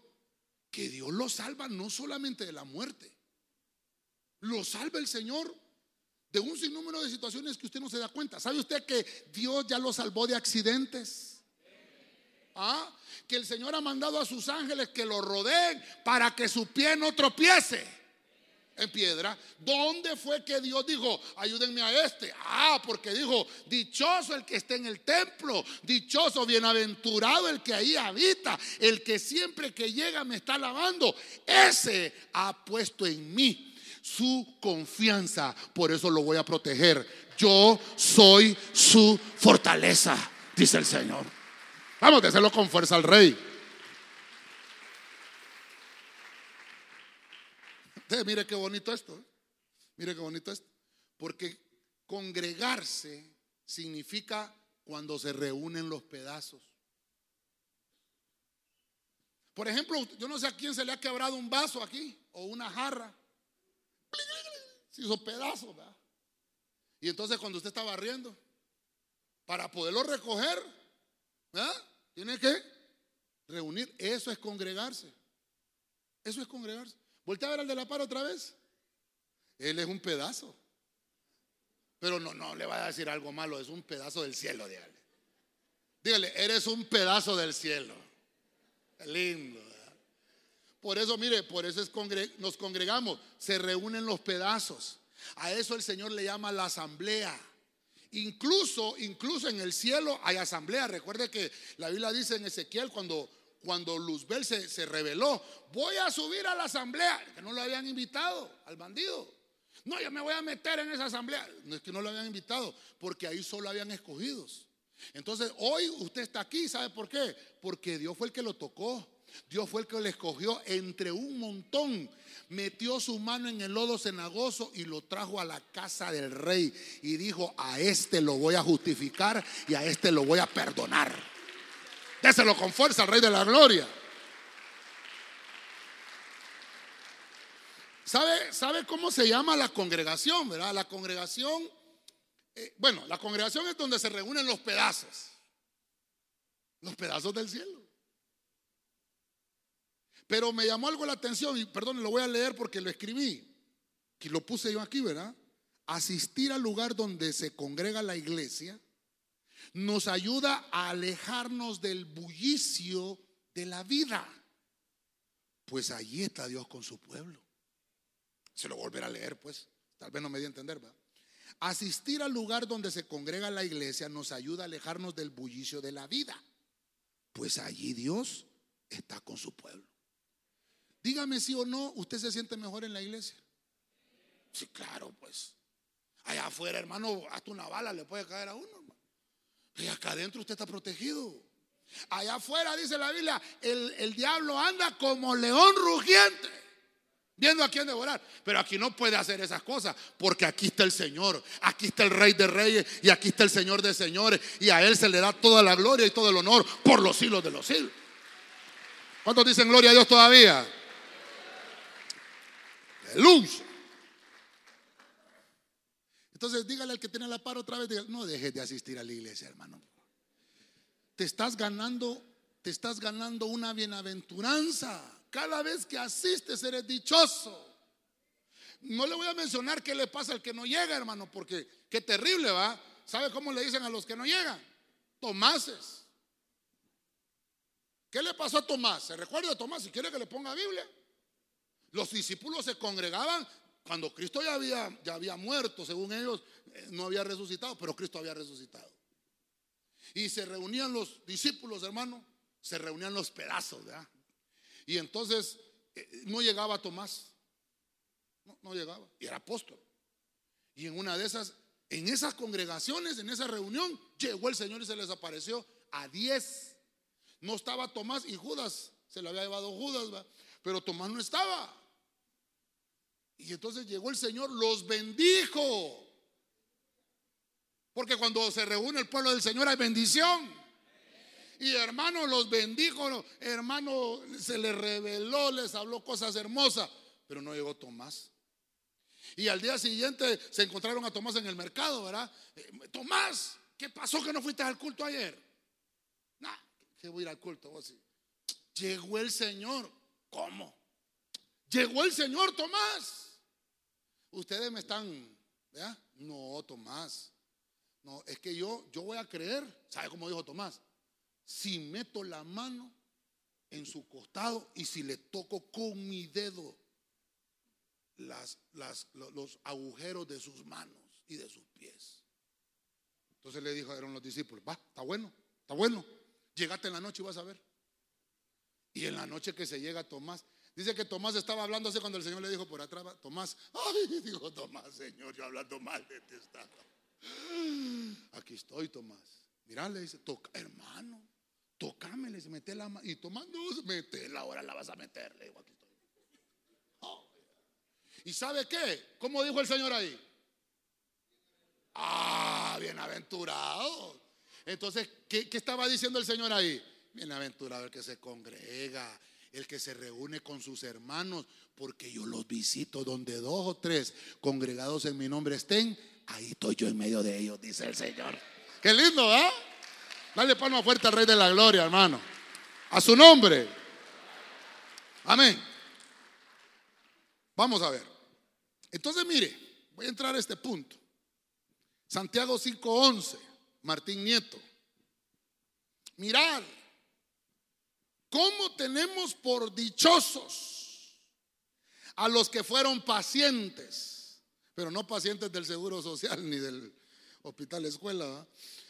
que Dios lo salva no solamente de la muerte, lo salva el Señor de un sinnúmero de situaciones que usted no se da cuenta. ¿Sabe usted que Dios ya lo salvó de accidentes? ¿Ah? Que el Señor ha mandado a sus ángeles que lo rodeen para que su pie no tropiece en piedra. ¿Dónde fue que Dios dijo, ayúdenme a este? Ah, porque dijo, dichoso el que esté en el templo, dichoso, bienaventurado el que ahí habita, el que siempre que llega me está alabando. Ese ha puesto en mí su confianza, por eso lo voy a proteger. Yo soy su fortaleza, dice el Señor. Vamos a hacerlo con fuerza al rey. mire qué bonito esto. ¿eh? Mire qué bonito esto. Porque congregarse significa cuando se reúnen los pedazos. Por ejemplo, yo no sé a quién se le ha quebrado un vaso aquí o una jarra. Se hizo pedazos, ¿verdad? Y entonces cuando usted está barriendo, para poderlo recoger. Tiene que reunir. Eso es congregarse. Eso es congregarse. Voltea a ver al de la par otra vez. Él es un pedazo. Pero no, no le va a decir algo malo. Es un pedazo del cielo, dígale. Dígale, eres un pedazo del cielo. Lindo. Por eso, mire, por eso es nos congregamos. Se reúnen los pedazos. A eso el Señor le llama la asamblea. Incluso, incluso en el cielo hay asamblea. Recuerde que la Biblia dice en Ezequiel cuando, cuando Luzbel se, se reveló, voy a subir a la asamblea, que no lo habían invitado al bandido. No, yo me voy a meter en esa asamblea. No es que no lo habían invitado, porque ahí solo habían escogidos. Entonces, hoy usted está aquí, ¿sabe por qué? Porque Dios fue el que lo tocó. Dios fue el que lo escogió entre un montón. Metió su mano en el lodo cenagoso y lo trajo a la casa del rey. Y dijo, a este lo voy a justificar y a este lo voy a perdonar. Déselo con fuerza al rey de la gloria. ¿Sabe, ¿Sabe cómo se llama la congregación? ¿Verdad? La congregación, eh, bueno, la congregación es donde se reúnen los pedazos. Los pedazos del cielo. Pero me llamó algo la atención, y perdón, lo voy a leer porque lo escribí, que lo puse yo aquí, ¿verdad? Asistir al lugar donde se congrega la iglesia nos ayuda a alejarnos del bullicio de la vida. Pues allí está Dios con su pueblo. Se lo volverá a leer, pues. Tal vez no me di a entender, ¿verdad? Asistir al lugar donde se congrega la iglesia nos ayuda a alejarnos del bullicio de la vida. Pues allí Dios está con su pueblo. Dígame si o no, ¿usted se siente mejor en la iglesia? Sí, claro, pues. Allá afuera, hermano, hasta una bala le puede caer a uno. Y acá adentro usted está protegido. Allá afuera, dice la Biblia, el, el diablo anda como león rugiente viendo a quién devorar. Pero aquí no puede hacer esas cosas, porque aquí está el Señor, aquí está el Rey de Reyes y aquí está el Señor de Señores, y a Él se le da toda la gloria y todo el honor por los siglos de los siglos. ¿Cuántos dicen gloria a Dios todavía? Luz. Entonces dígale al que tiene la par otra vez, no dejes de asistir a la iglesia, hermano. Te estás ganando, te estás ganando una bienaventuranza cada vez que asistes eres dichoso. No le voy a mencionar qué le pasa al que no llega, hermano, porque qué terrible va. ¿Sabe cómo le dicen a los que no llegan? Tomases. ¿Qué le pasó a Tomás? ¿Se recuerda a Tomás? Si quiere que le ponga Biblia. Los discípulos se congregaban cuando Cristo ya había, ya había muerto, según ellos, eh, no había resucitado, pero Cristo había resucitado. Y se reunían los discípulos, hermano, se reunían los pedazos, ¿verdad? Y entonces eh, no llegaba Tomás, no, llegaba, y era apóstol. Y en una de esas, en esas congregaciones, en esa reunión, llegó el Señor y se les apareció a diez. No estaba Tomás y Judas, se lo había llevado Judas, ¿verdad? Pero Tomás no estaba. Y entonces llegó el Señor, los bendijo. Porque cuando se reúne el pueblo del Señor hay bendición. Y hermano los bendijo, hermano se les reveló, les habló cosas hermosas, pero no llegó Tomás. Y al día siguiente se encontraron a Tomás en el mercado, ¿verdad? Eh, Tomás, ¿qué pasó que no fuiste al culto ayer? Nah, que voy a ir al culto, vos. Llegó el Señor. ¿Cómo? Llegó el Señor, Tomás. Ustedes me están, ¿verdad? No, Tomás. No, es que yo, yo voy a creer, ¿sabe cómo dijo Tomás? Si meto la mano en su costado y si le toco con mi dedo las, los agujeros de sus manos y de sus pies. Entonces le dijeron los discípulos, va, está bueno, está bueno, llegate en la noche y vas a ver. Y en la noche que se llega Tomás, dice que Tomás estaba hablando así cuando el Señor le dijo por atrás, Tomás, ay, dijo Tomás, Señor, yo hablando mal de este estado. Aquí estoy, Tomás. Mirá, le dice, hermano, tocame, le dice, mete la mano. Y Tomás, no, metela, ahora la vas a meter. Le digo, aquí estoy. ¿Y sabe qué? ¿Cómo dijo el Señor ahí? Ah, bienaventurado. Entonces, ¿qué, ¿qué, estaba diciendo el Señor ahí? Bienaventurado el que se congrega, el que se reúne con sus hermanos, porque yo los visito donde dos o tres congregados en mi nombre estén, ahí estoy yo en medio de ellos, dice el Señor. Qué lindo, ¿ah? Dale palma fuerte al Rey de la Gloria, hermano. A su nombre. Amén. Vamos a ver. Entonces, mire, voy a entrar a este punto. Santiago 5:11, Martín Nieto. Mirad, ¿cómo tenemos por dichosos a los que fueron pacientes? Pero no pacientes del Seguro Social ni del Hospital Escuela.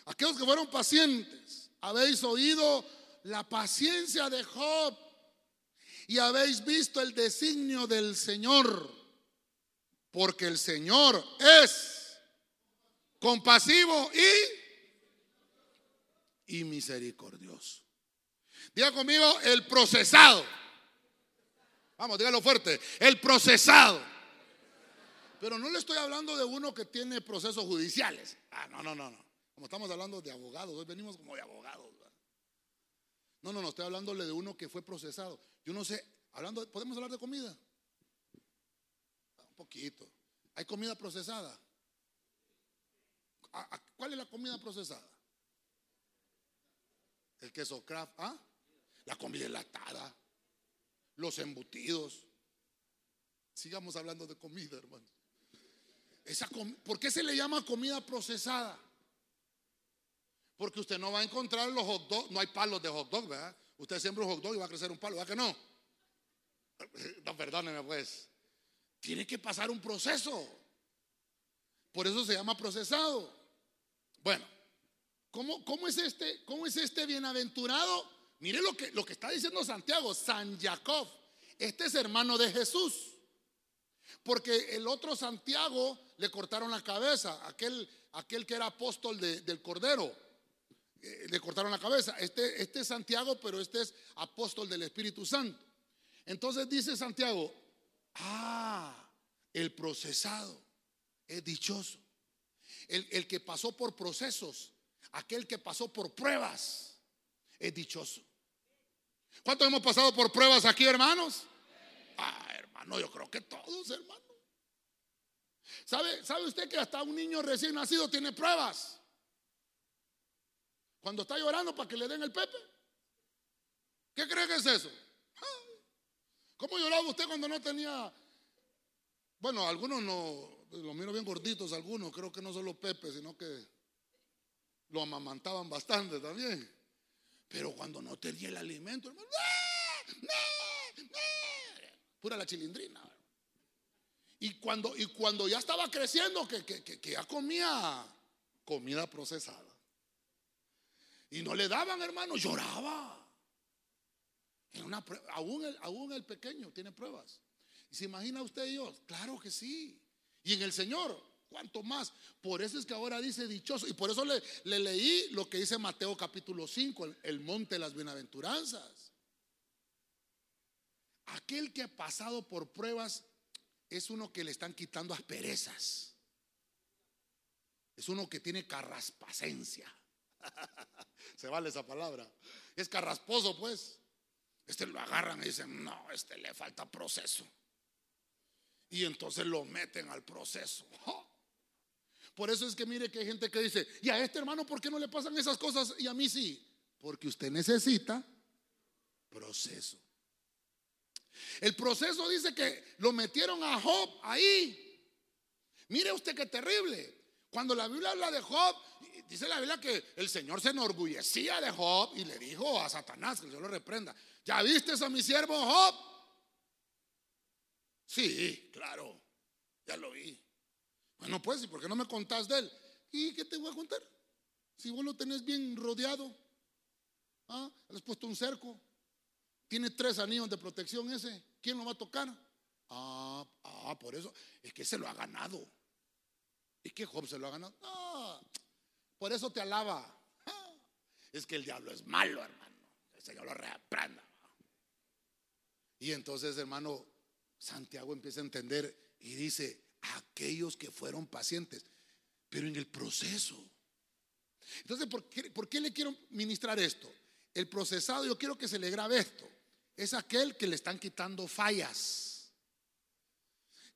Aquellos que fueron pacientes, habéis oído la paciencia de Job y habéis visto el designio del Señor, porque el Señor es compasivo y, y misericordioso. Diga conmigo el procesado. Vamos, dígalo fuerte, el procesado. Pero no le estoy hablando de uno que tiene procesos judiciales. Ah, no, no, no, no. Como estamos hablando de abogados, hoy venimos como de abogados. No, no, no, estoy hablándole de uno que fue procesado. Yo no sé, hablando, ¿podemos hablar de comida? Un poquito. ¿Hay comida procesada? ¿Cuál es la comida procesada? El queso craft, ¿ah? La comida enlatada, los embutidos. Sigamos hablando de comida, hermano. Esa ¿Por qué se le llama comida procesada? Porque usted no va a encontrar los hot dogs, no hay palos de hot dog, ¿verdad? Usted siembra un hot dog y va a crecer un palo, ¿verdad que no? No, perdóneme pues. Tiene que pasar un proceso. Por eso se llama procesado. Bueno, ¿cómo, cómo es, este, cómo es este bienaventurado? Mire lo que, lo que está diciendo Santiago, San Jacob. Este es hermano de Jesús. Porque el otro Santiago le cortaron la cabeza, aquel, aquel que era apóstol de, del Cordero, eh, le cortaron la cabeza. Este, este es Santiago, pero este es apóstol del Espíritu Santo. Entonces dice Santiago, ah, el procesado es dichoso. El, el que pasó por procesos, aquel que pasó por pruebas, es dichoso. ¿Cuántos hemos pasado por pruebas aquí, hermanos? Ah, hermano, yo creo que todos, hermano. ¿Sabe, ¿Sabe usted que hasta un niño recién nacido tiene pruebas? Cuando está llorando para que le den el pepe. ¿Qué cree que es eso? ¿Cómo lloraba usted cuando no tenía? Bueno, algunos no, los miro bien gorditos, algunos, creo que no solo Pepe, sino que lo amamantaban bastante también. Pero cuando no tenía el alimento, hermano, pura la chilindrina. Y cuando, y cuando ya estaba creciendo, que, que, ya comía comida procesada. Y no le daban, hermano, lloraba. En una el, aún el pequeño tiene pruebas. ¿Y se imagina usted y? Claro que sí. Y en el Señor, ¿cuánto más? Por eso es que ahora dice dichoso. Y por eso le, le leí lo que dice Mateo capítulo 5, el, monte de las bienaventuranzas. Aquel que ha pasado por pruebas es uno que le están quitando asperezas. Es uno que tiene carraspacencia. Se vale esa palabra. Es carrasposo, pues. Este lo agarran y dicen, no, este le falta proceso. Y entonces lo meten al proceso. Por eso es que mire que hay gente que dice, y a este hermano, ¿por qué no le pasan esas cosas y a mí sí? Porque usted necesita proceso. El proceso dice que lo metieron a Job ahí. Mire usted qué terrible. Cuando la Biblia habla de Job, dice la Biblia que el Señor se enorgullecía de Job y le dijo a Satanás que el Señor lo reprenda. ¿Ya viste a mi siervo Job? Sí, claro, ya lo vi. Bueno, pues, ¿y por qué no me contás de él? ¿Y qué te voy a contar? Si vos lo tenés bien rodeado, ¿ah? le has puesto un cerco, tiene tres anillos de protección ese. ¿Quién lo va a tocar? Ah, ah, por eso. Es que se lo ha ganado. ¿Y que Job se lo ha ganado? No, por eso te alaba. Ah, es que el diablo es malo, hermano. El Señor lo reaprenda. Y entonces, hermano, Santiago empieza a entender y dice, aquellos que fueron pacientes, pero en el proceso. Entonces, ¿por qué, ¿por qué le quiero ministrar esto? El procesado, yo quiero que se le grabe esto es aquel que le están quitando fallas.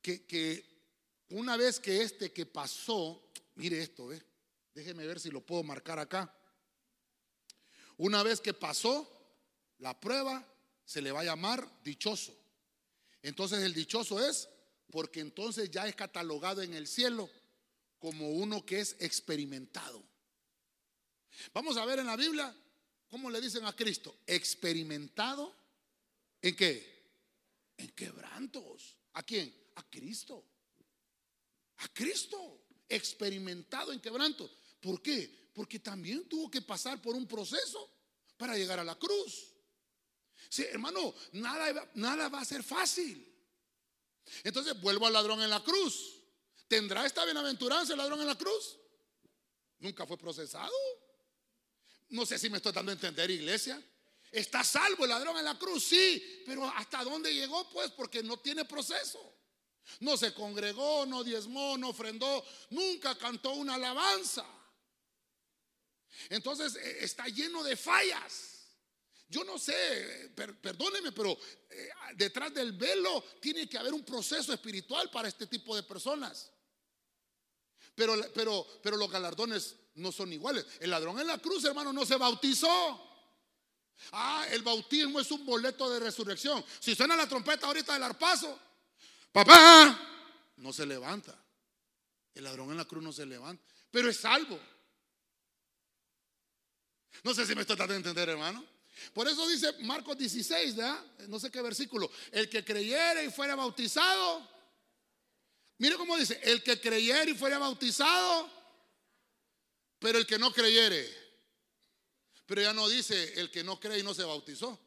Que, una vez que este que pasó, mire esto, déjeme ver si lo puedo marcar acá. Una vez que pasó la prueba, se le va a llamar dichoso. Entonces el dichoso es porque entonces ya es catalogado en el cielo como uno que es experimentado. Vamos a ver en la Biblia cómo le dicen a Cristo, experimentado ¿En qué? En quebrantos. ¿A quién? A Cristo. A Cristo. Experimentado en quebrantos. ¿Por qué? Porque también tuvo que pasar por un proceso para llegar a la cruz. Sí, hermano, nada, nada va a ser fácil. Entonces vuelvo al ladrón en la cruz. ¿Tendrá esta bienaventuranza el ladrón en la cruz? Nunca fue procesado. No sé si me estoy dando a entender, iglesia. ¿Está salvo el ladrón en la cruz? Sí, pero ¿hasta dónde llegó? Pues porque no tiene proceso. No se congregó, no diezmó, no ofrendó, nunca cantó una alabanza. Entonces e, está lleno de fallas. Yo no sé, perdóneme, pero eh, detrás del velo tiene que haber un proceso espiritual para este tipo de personas. Pero, pero, pero los galardones no son iguales. El ladrón en la cruz, hermano, no se bautizó. Ah, el bautismo es un boleto de resurrección. Si suena la trompeta ahorita del arpazo, papá, no se levanta. El ladrón en la cruz no se levanta, pero es salvo. No sé si me estoy tratando de entender, hermano. Por eso dice Marcos 16, ¿verdad? No sé qué versículo. El que creyere y fuera bautizado. Mire cómo dice, el que creyere y fuera bautizado, pero el que no creyere pero ya no dice el que no cree y no se bautizó.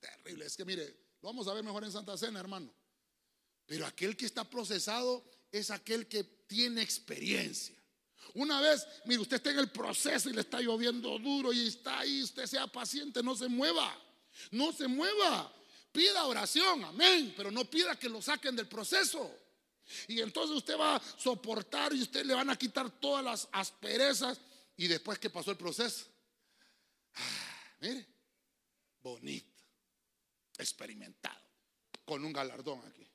Terrible. Es que mire, lo vamos a ver mejor en Santa Cena, hermano. Pero aquel que está procesado es aquel que tiene experiencia. Una vez, mire, usted está en el proceso y le está lloviendo duro y está ahí, usted sea paciente, no se mueva. No se mueva. Pida oración, amén, pero no pida que lo saquen del proceso. Y entonces usted va a soportar y usted le van a quitar todas las asperezas y después que pasó el proceso, ah, mire, bonito, experimentado, con un galardón aquí.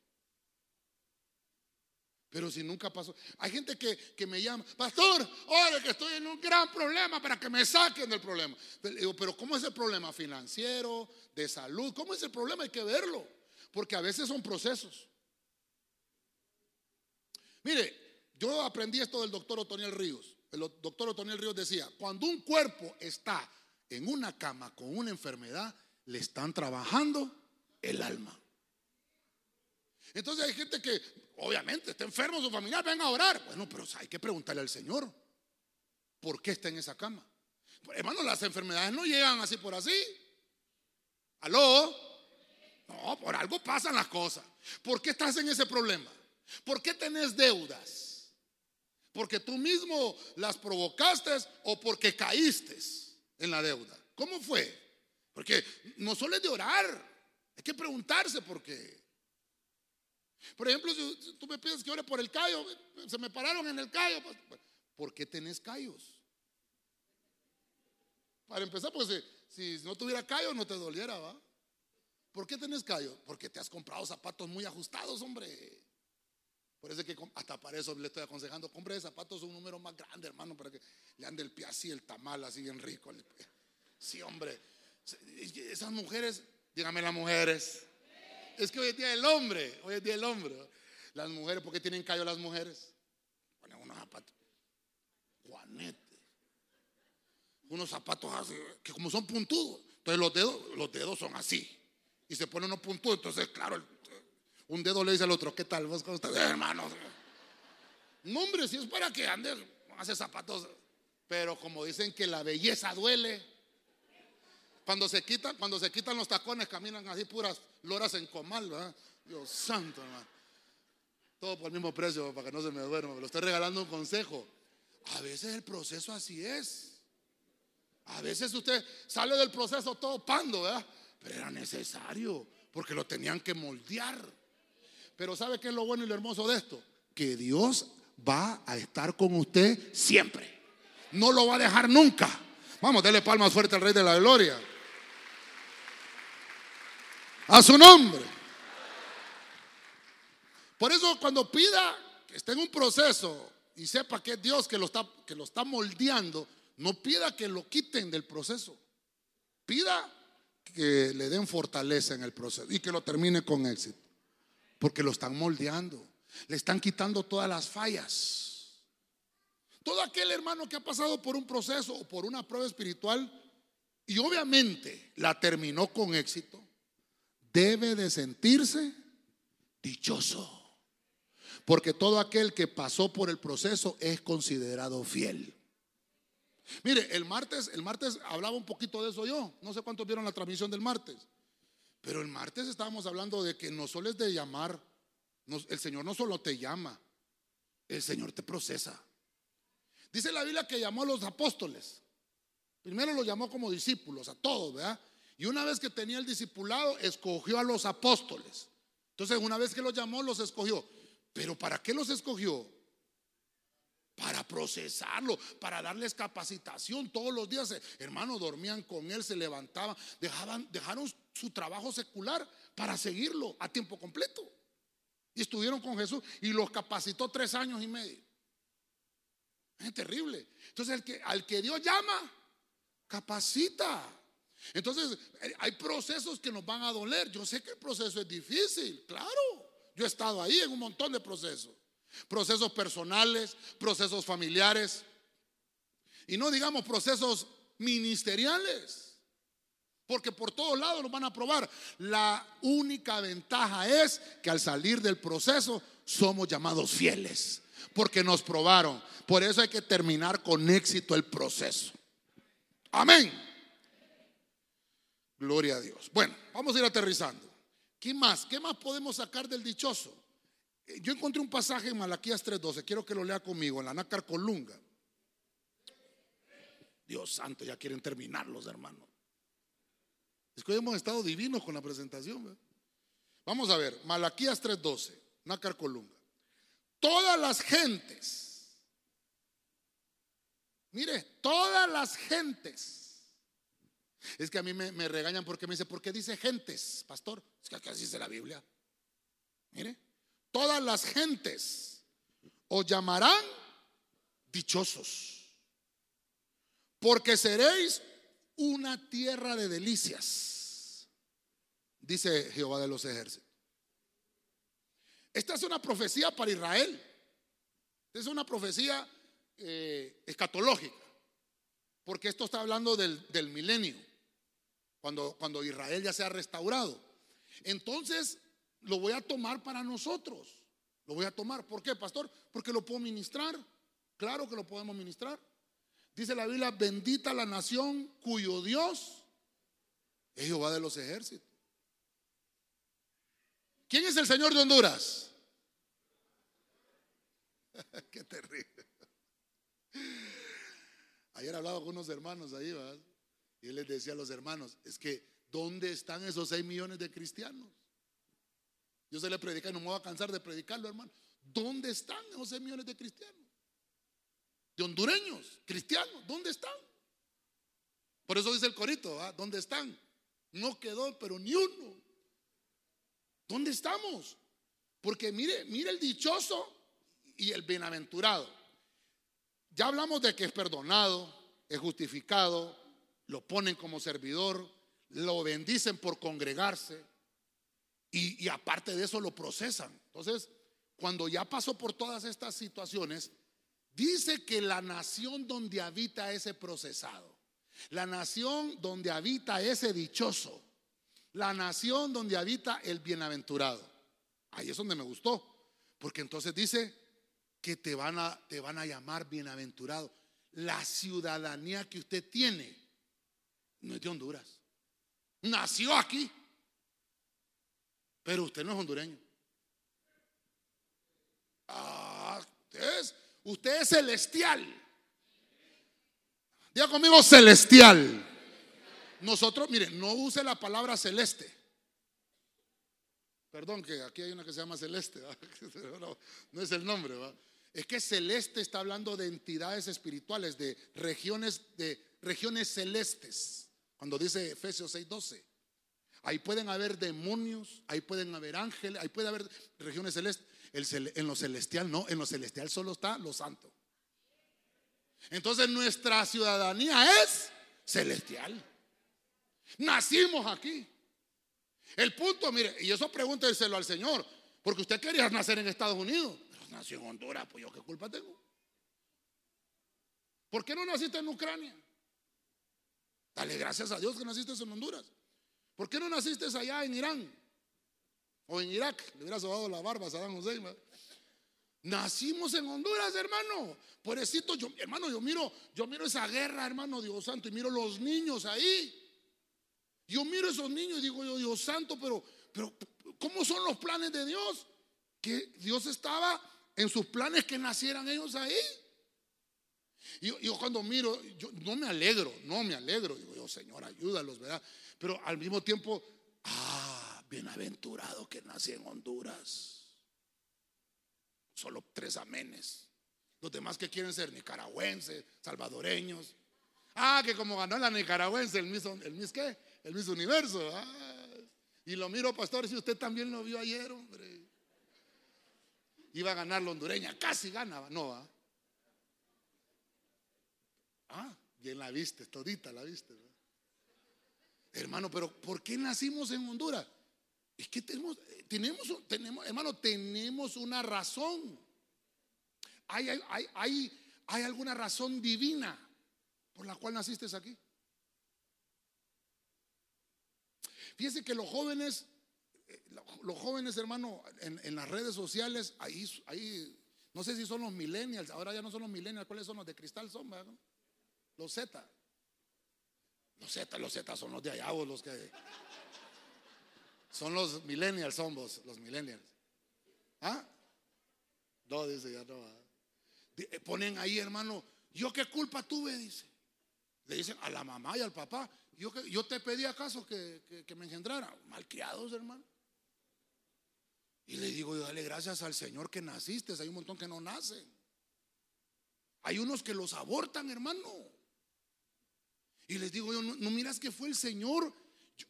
Pero si nunca pasó. Hay gente que, que me llama, pastor, ahora que estoy en un gran problema para que me saquen del problema. Pero, pero ¿cómo es el problema financiero, de salud? ¿Cómo es el problema? Hay que verlo. Porque a veces son procesos. Mire, yo aprendí esto del doctor Otoniel Ríos. El doctor Otoniel Ríos decía, cuando un cuerpo está en una cama con una enfermedad, le están trabajando el alma. Entonces hay gente que obviamente está enfermo, su familia, venga a orar. Bueno, pero hay que preguntarle al Señor, ¿por qué está en esa cama? Hermano, las enfermedades no llegan así por así. ¿Aló? No, por algo pasan las cosas. ¿Por qué estás en ese problema? ¿Por qué tenés deudas? ¿Porque tú mismo las provocaste o porque caíste en la deuda? ¿Cómo fue? Porque no solo es de orar, hay que preguntarse por qué. Por ejemplo, si tú me pides que ore por el callo, se me pararon en el callo. Pues, ¿Por qué tenés callos? Para empezar, pues si, no tuviera callos no te doliera, ¿va? ¿Por qué tenés callos? Porque te has comprado zapatos muy ajustados, hombre. Por eso que hasta para eso le estoy aconsejando, compre zapatos un número más grande, hermano, para que le ande el pie así, el tamal así bien rico. Sí, hombre. Esas mujeres, dígame las mujeres, es que hoy es día del hombre. Hoy es día del hombre. Las mujeres, ¿por qué tienen callo las mujeres? Ponen unos zapatos. Juanete. Unos zapatos así, que como son puntudos. Entonces los dedos, los dedos son así. Y se ponen unos puntudos. Entonces, claro, un dedo le dice al otro, ¿qué tal? ¿Vos cómo estás, hermanos? No, hombre, si es para que ande, hace zapatos. Pero como dicen que la belleza duele. Cuando se quitan, cuando se quitan los tacones, caminan así puras loras en comal, ¿verdad? Dios santo, hermano. Todo por el mismo precio, para que no se me duerma. Me lo estoy regalando un consejo. A veces el proceso así es. A veces usted sale del proceso todo pando, ¿verdad? Pero era necesario, porque lo tenían que moldear. Pero ¿sabe qué es lo bueno y lo hermoso de esto? Que Dios va a estar con usted siempre. No lo va a dejar nunca. Vamos, dele palmas fuerte al Rey de la Gloria. A su nombre. Por eso cuando pida que esté en un proceso y sepa que es Dios que lo está, que lo está moldeando, no pida que lo quiten del proceso. Pida que le den fortaleza en el proceso y que lo termine con éxito. Porque lo están moldeando. Le están quitando todas las fallas. Todo aquel hermano que ha pasado por un proceso o por una prueba espiritual y obviamente la terminó con éxito, debe de sentirse dichoso. Porque todo aquel que pasó por el proceso es considerado fiel. Mire, el martes, el martes hablaba un poquito de eso yo. No sé cuántos vieron la transmisión del martes. Pero el martes estábamos hablando de que no solo es de llamar, el Señor no solo te llama, el Señor te procesa. Dice la Biblia que llamó a los apóstoles. Primero los llamó como discípulos, a todos, ¿verdad? Y una vez que tenía el discipulado, escogió a los apóstoles. Entonces, una vez que los llamó, los escogió. Pero ¿para qué los escogió? Para procesarlo, para darles capacitación todos los días. Hermanos, dormían con él, se levantaban, dejaban, dejaron su trabajo secular para seguirlo a tiempo completo. Y estuvieron con Jesús y los capacitó tres años y medio. Es terrible. Entonces, el que, al que Dios llama, capacita. Entonces, eh, hay procesos que nos van a doler. Yo sé que el proceso es difícil, claro. Yo he estado ahí en un montón de procesos. Procesos personales, procesos familiares. Y no digamos procesos ministeriales. Porque por todos lados nos van a probar. La única ventaja es que al salir del proceso somos llamados fieles. Porque nos probaron. Por eso hay que terminar con éxito el proceso. Amén. Gloria a Dios. Bueno, vamos a ir aterrizando. ¿Qué más? ¿Qué más podemos sacar del dichoso? Eh, yo encontré un pasaje en Malaquías 3:12, quiero que lo lea conmigo, en la Nácar Colunga. Dios santo, ya quieren terminarlos, hermanos. Es que hoy hemos estado divinos con la presentación. Vamos a ver, Malaquías 3:12, Nácar Colunga. Todas las gentes, mire, todas las gentes es que a mí me, regañan porque me dice, ¿por qué dice gentes, pastor? Es que así dice la Biblia. Mire, todas las gentes os llamarán dichosos, porque seréis una tierra de delicias, dice Jehová de los ejércitos. Esta es una profecía para Israel. Es una profecía eh, escatológica, porque esto está hablando del milenio, cuando, cuando Israel ya sea restaurado. Entonces, lo voy a tomar para nosotros. Lo voy a tomar. ¿Por qué, pastor? Porque lo puedo ministrar. Claro que lo podemos ministrar. Dice la Biblia, bendita la nación cuyo Dios es Jehová de los ejércitos. ¿Quién es el Señor de Honduras? Qué terrible. Ayer hablaba con unos hermanos ahí, ¿verdad? Y él les decía a los hermanos, es que, ¿dónde están esos 6 millones de cristianos? Yo se le predica no me voy a cansar de predicarlo, hermano. ¿Dónde están esos 6 millones de cristianos? De hondureños, cristianos, ¿dónde están? Por eso dice el corito, ¿dónde están? No quedó, pero ni uno. ¿Dónde estamos? Porque mire, mire el dichoso y el bienaventurado. Ya hablamos de que es perdonado, es justificado, lo ponen como servidor, lo bendicen por congregarse y, aparte de eso lo procesan. Entonces, cuando ya pasó por todas estas situaciones, dice que la nación donde habita ese procesado, la nación donde habita ese dichoso, la nación donde habita el bienaventurado. Ahí es donde me gustó, porque entonces dice que te van a, te van a llamar bienaventurado. La ciudadanía que usted tiene no es de Honduras. Nació aquí. Pero usted no es hondureño. Ah, usted es, usted es celestial. Diga conmigo celestial. Nosotros, mire, no use la palabra celeste. Perdón, que aquí hay una que se llama celeste. No, es el nombre. Es que celeste está hablando de entidades espirituales, de regiones, de regiones celestes. Cuando dice Efesios 6:12. Ahí pueden haber demonios, ahí pueden haber ángeles, ahí puede haber regiones celestes. en lo celestial no, en lo celestial solo está lo santo. Entonces nuestra ciudadanía es celestial. Nacimos aquí. El punto, mire, y eso pregúnteselo al Señor, porque usted quería nacer en Estados Unidos, pero nació en Honduras, pues yo qué culpa tengo. ¿Por qué no naciste en Ucrania? Dale gracias a Dios que naciste en Honduras. ¿Por qué no naciste allá en Irán? O en Irak, le hubiera sobado la barba a Saddam Hussein. Nacimos en Honduras, hermano. Pobrecito, yo, hermano, yo miro, yo miro esa guerra, hermano, Dios santo, y miro los niños ahí. Yo miro esos niños y digo yo, Dios santo, pero, pero, ¿cómo son los planes de Dios? Que Dios estaba en sus planes que nacieran ellos ahí. Y yo, cuando miro, yo no me alegro, no me alegro. Digo yo, Señor, ayúdalos, ¿verdad? Pero al mismo tiempo, ah, bienaventurado que nací en Honduras. Solo tres amenes. Los demás que quieren ser nicaragüenses, salvadoreños. Ah, que como ganó la nicaragüense, el Miss, el Miss ¿qué? El Universo. Ah, y lo miro, pastor, si usted también lo vio ayer, hombre. Iba a ganar la hondureña, casi ganaba, no, ¿ah? Ah, bien la viste, todita la viste. Hermano, pero ¿por qué nacimos en Honduras? Es que tenemos, tenemos, tenemos hermano, tenemos una razón. Hay, hay, hay, hay alguna razón divina por la cual naciste aquí. Fíjese que los jóvenes, eh, los jóvenes, hermano, en, las redes sociales, ahí, ahí, no sé si son los millennials, ahora ya no son los millennials, ¿cuáles son los de cristal? Son, Los Z. Los Z, los Z son los de allá, los que. Son los millennials, son vos, los millennials. ¿Ah? No, dice, ya no. Eh, ponen ahí, hermano, ¿yo qué culpa tuve? Dice. Le dicen a la mamá y al papá, ¿yo, yo te pedí acaso que, me engendrara? Malcriados, hermano. Y le digo, yo dale gracias al Señor que naciste. Hay un montón que no nacen. Hay unos que los abortan, hermano. Y les digo yo, no, miras que fue el Señor.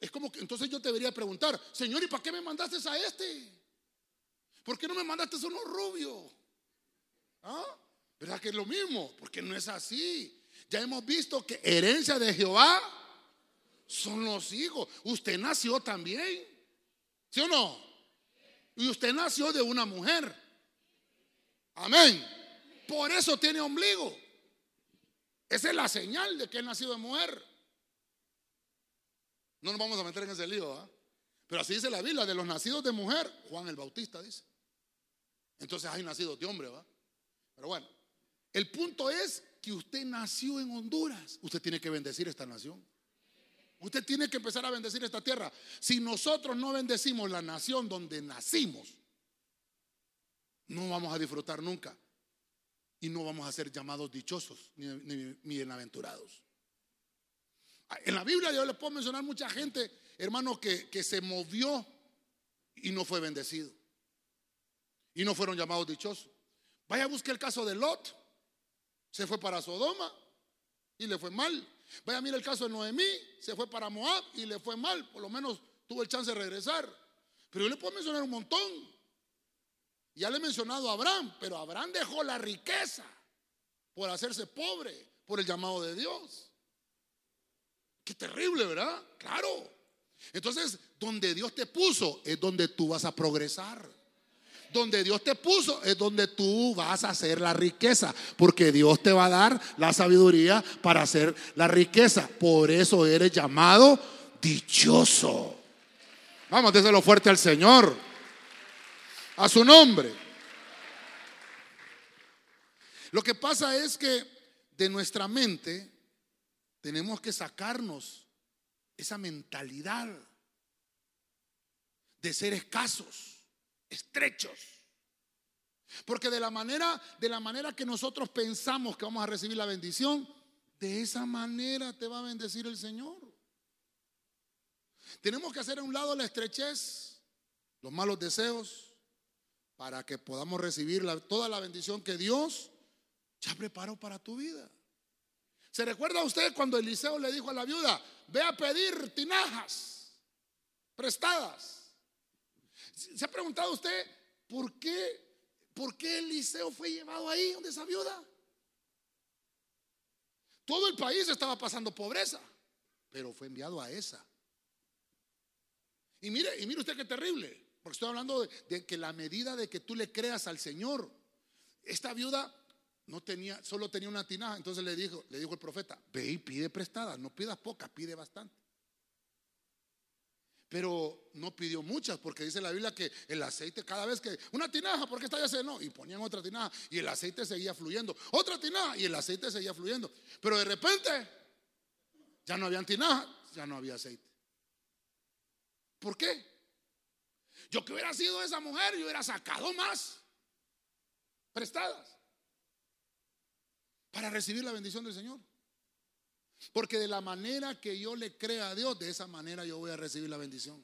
Es como que entonces yo te debería preguntar, Señor, ¿y para qué me mandaste a este? ¿Por qué no me mandaste a uno rubio? ¿Ah? ¿Verdad que es lo mismo? Porque no es así. Ya hemos visto que herencia de Jehová son los hijos. Usted nació también. ¿Sí o no? Y usted nació de una mujer. Amén. Por eso tiene ombligo. Esa es la señal de que es nacido de mujer. No nos vamos a meter en ese lío, ¿ah? Pero así dice la Biblia, de los nacidos de mujer, Juan el Bautista dice. Entonces hay nacidos de hombre, ¿va? Pero bueno, el punto es que usted nació en Honduras. Usted tiene que bendecir esta nación. Usted tiene que empezar a bendecir esta tierra. Si nosotros no bendecimos la nación donde nacimos, no vamos a disfrutar nunca. Y no vamos a ser llamados dichosos ni, ni bienaventurados. En la Biblia yo les puedo mencionar mucha gente, hermano, que, que se movió y no fue bendecido. Y no fueron llamados dichosos. Vaya a buscar el caso de Lot. Se fue para Sodoma y le fue mal. Vaya a mirar el caso de Noemí. Se fue para Moab y le fue mal. Por lo menos tuvo el chance de regresar. Pero yo le puedo mencionar un montón. Ya le he mencionado a Abraham, pero Abraham dejó la riqueza por hacerse pobre, por el llamado de Dios. Qué terrible, ¿verdad? Claro. Entonces, donde Dios te puso es donde tú vas a progresar. Donde Dios te puso es donde tú vas a hacer la riqueza. Porque Dios te va a dar la sabiduría para hacer la riqueza. Por eso eres llamado dichoso. Vamos, déselo fuerte al Señor. A su nombre. Lo que pasa es que de nuestra mente tenemos que sacarnos esa mentalidad de ser escasos, estrechos. Porque de la manera de la manera que nosotros pensamos que vamos a recibir la bendición, de esa manera te va a bendecir el Señor. Tenemos que hacer a un lado la estrechez, los malos deseos, para que podamos recibir toda la bendición que Dios ya preparó para tu vida. ¿Se recuerda usted cuando Eliseo le dijo a la viuda, ve a pedir tinajas prestadas? ¿Se ha preguntado usted por qué, por qué Eliseo fue llevado ahí donde esa viuda? Todo el país estaba pasando pobreza, pero fue enviado a esa. Y mire, y mire usted qué terrible, porque estoy hablando de, que la medida de que tú le creas al Señor, esta viuda no tenía, solo tenía una tinaja. Entonces le dijo, le dijo el profeta, ve y pide prestada, no pidas pocas, pide bastante. Pero no pidió muchas, porque dice la Biblia que el aceite, cada vez que, una tinaja, porque esta ya se no, y ponían otra tinaja, y el aceite seguía fluyendo, otra tinaja, y el aceite seguía fluyendo. Pero de repente, ya no había tinaja, ya no había aceite. ¿Por qué? Yo que hubiera sido esa mujer, yo hubiera sacado más prestadas para recibir la bendición del Señor. Porque de la manera que yo le crea a Dios, de esa manera yo voy a recibir la bendición.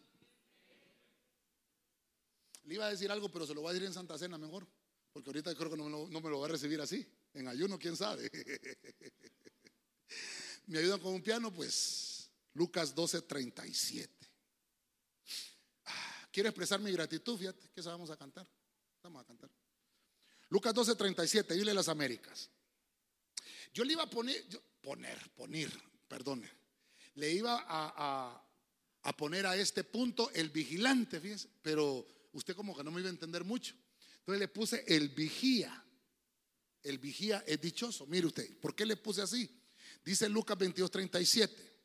Le iba a decir algo, pero se lo voy a decir en Santa Cena mejor. Porque ahorita creo que no me lo, va a recibir así. En ayuno, quién sabe. ¿Me ayudan con un piano? Pues Lucas 12, 37. Ah, quiero expresar mi gratitud, fíjate que vamos a cantar. Vamos a cantar. Lucas 12, 37, dile las Américas. Yo le iba a poner, poner, poner, perdone. Le iba a, poner a este punto el vigilante, pero usted como que no me iba a entender mucho. Entonces le puse el vigía. El vigía es dichoso. Mire usted, ¿por qué le puse así? Dice Lucas 22, 37.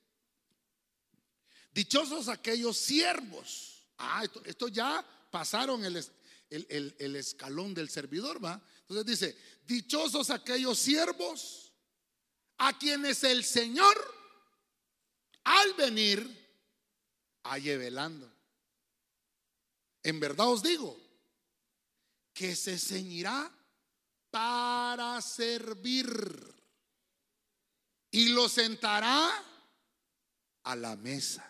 Dichosos aquellos siervos. Ah, esto, ya pasaron el, el, escalón del servidor, ¿va? Entonces dice, dichosos aquellos siervos a quienes el Señor al venir halle velando. En verdad os digo que se ceñirá para servir y lo sentará a la mesa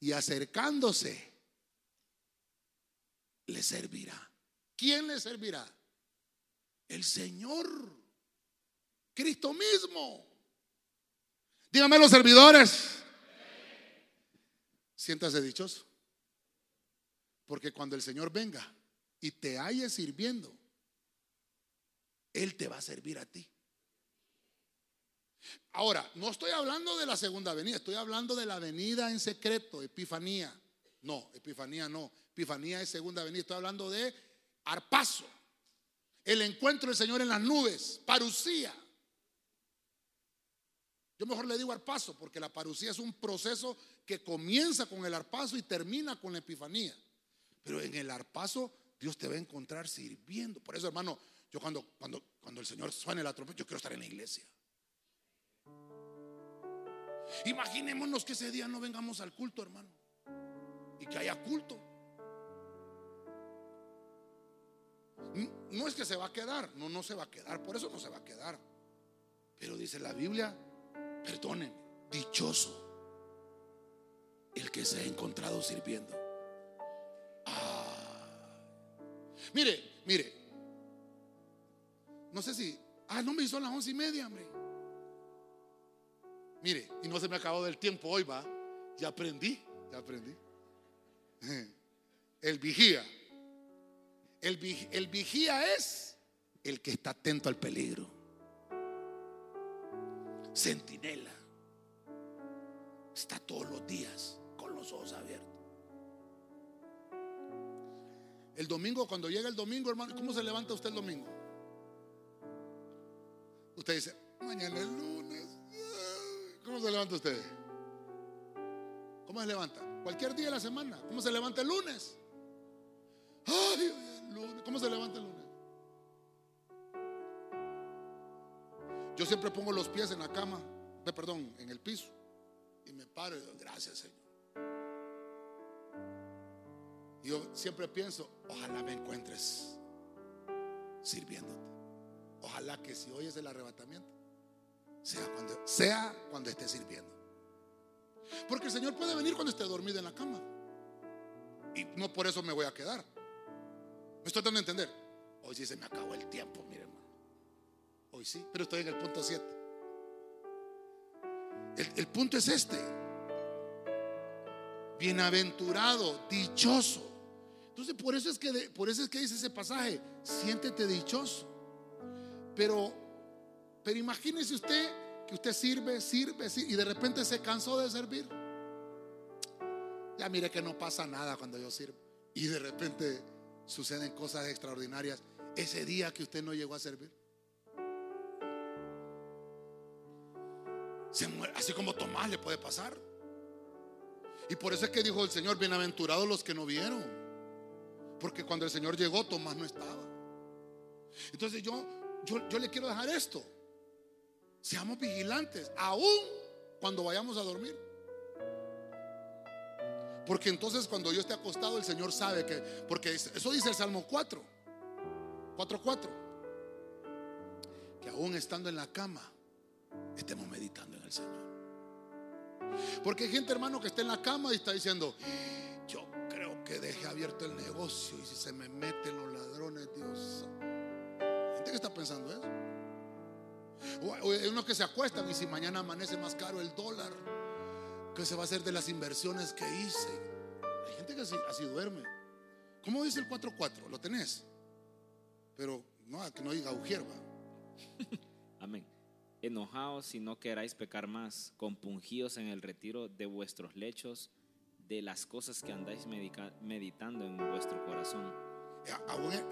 y acercándose le servirá. ¿Quién le servirá? El Señor. Cristo mismo. Dígame los servidores. Siéntase dichoso. Porque cuando el Señor venga y te halle sirviendo, Él te va a servir a ti. Ahora, no estoy hablando de la segunda venida, estoy hablando de la venida en secreto, Epifanía. No, Epifanía no. Epifanía es segunda venida. Estoy hablando de arpazo. El encuentro del Señor en las nubes, parucía. Yo mejor le digo arpazo porque la parucía es un proceso que comienza con el arpazo y termina con la epifanía. Pero en el arpazo Dios te va a encontrar sirviendo. Por eso, hermano, yo cuando, cuando, cuando el Señor suene la trompeta, yo quiero estar en la iglesia. Imaginémonos que ese día no vengamos al culto, hermano. Y que haya culto. No es que se va a quedar, no, no se va a quedar, por eso no se va a quedar. Pero dice la Biblia, perdonen, dichoso el que se ha encontrado sirviendo. Ah. Mire, mire, no sé si, ah, no me hizo las once y media, hombre. Mire, y no se me acabó del tiempo hoy, va. Ya aprendí, ya aprendí. El vigía. El, vigía es el que está atento al peligro. Centinela. Está todos los días con los ojos abiertos. El domingo, cuando llega el domingo, hermano, ¿cómo se levanta usted el domingo? Usted dice, mañana es lunes. ¿Cómo se levanta usted? ¿Cómo se levanta? Cualquier día de la semana. ¿Cómo se levanta el lunes? Ay, lunes. ¿Cómo se levanta el lunes? Yo siempre pongo los pies en la cama, perdón, en el piso. Y me paro y digo, gracias Señor. Yo siempre pienso, ojalá me encuentres sirviéndote. Ojalá que si oyes el arrebatamiento, sea cuando, sea cuando esté sirviendo. Porque el Señor puede venir cuando esté dormido en la cama. Y no por eso me voy a quedar. Me estoy dando a entender. Hoy sí se me acabó el tiempo, mire hermano. Hoy sí, pero estoy en el punto 7. El, punto es este. Bienaventurado, dichoso. Entonces, por eso es que por eso es que dice ese pasaje, siéntete dichoso. Pero pero imagínese usted que usted sirve, sirve, y de repente se cansó de servir. Ya mire que no pasa nada cuando yo sirvo. Y de repente suceden cosas extraordinarias ese día que usted no llegó a servir. Así como Tomás le puede pasar. Y por eso es que dijo el Señor, bienaventurados los que no vieron. Porque cuando el Señor llegó, Tomás no estaba. Entonces yo, yo, yo le quiero dejar esto. Seamos vigilantes, aún cuando vayamos a dormir. Porque entonces cuando yo esté acostado, el Señor sabe que, porque eso dice el Salmo 4, 4, 4, que aún estando en la cama, estemos meditando en el Señor. Porque hay gente, hermano, que está en la cama y está diciendo, yo creo que deje abierto el negocio y si se me meten los ladrones, Dios. Gente que está pensando eso. O hay unos que se acuestan y si mañana amanece más caro el dólar, ¿qué se va a hacer de las inversiones que hice? Hay gente que así, duerme. ¿Cómo dice el 4-4? ¿Lo tenés? Pero no, que no diga ujierva. Amén enojados si no queráis pecar más, compungidos en el retiro de vuestros lechos, de las cosas que andáis meditando en vuestro corazón.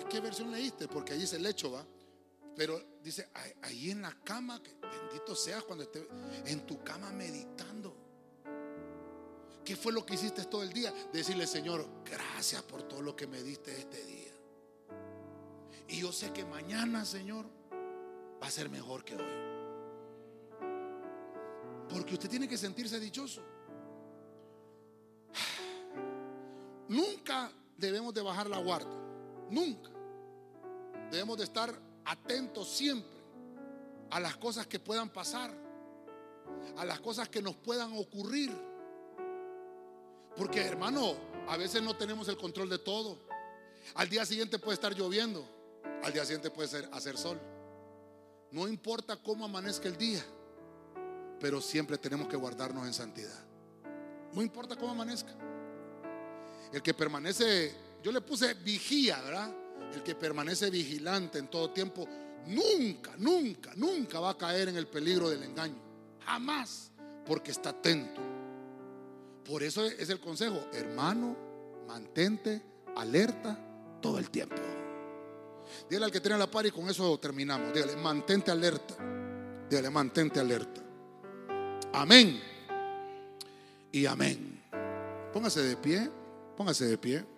¿Qué versión leíste? Porque ahí dice lecho, va. Pero dice, ahí en la cama, que bendito seas cuando esté en tu cama meditando. ¿Qué fue lo que hiciste todo el día? Decirle, Señor, gracias por todo lo que me diste este día. Y yo sé que mañana, Señor, va a ser mejor que hoy. Porque usted tiene que sentirse dichoso. Nunca debemos de bajar la guardia. Nunca. Debemos de estar atentos siempre a las cosas que puedan pasar, a las cosas que nos puedan ocurrir. Porque hermano, a veces no tenemos el control de todo. Al día siguiente puede estar lloviendo, al día siguiente puede ser, hacer sol. No importa cómo amanezca el día pero siempre tenemos que guardarnos en santidad. No importa cómo amanezca. El que permanece, yo le puse vigía, ¿verdad? El que permanece vigilante en todo tiempo nunca, nunca, nunca va a caer en el peligro del engaño. Jamás, porque está atento. Por eso es el consejo, hermano, mantente alerta todo el tiempo. Dígale al que tiene la par y con eso terminamos. Dígale, mantente alerta. Dígale, mantente alerta. Amén. Y amén. Póngase de pie, póngase de pie.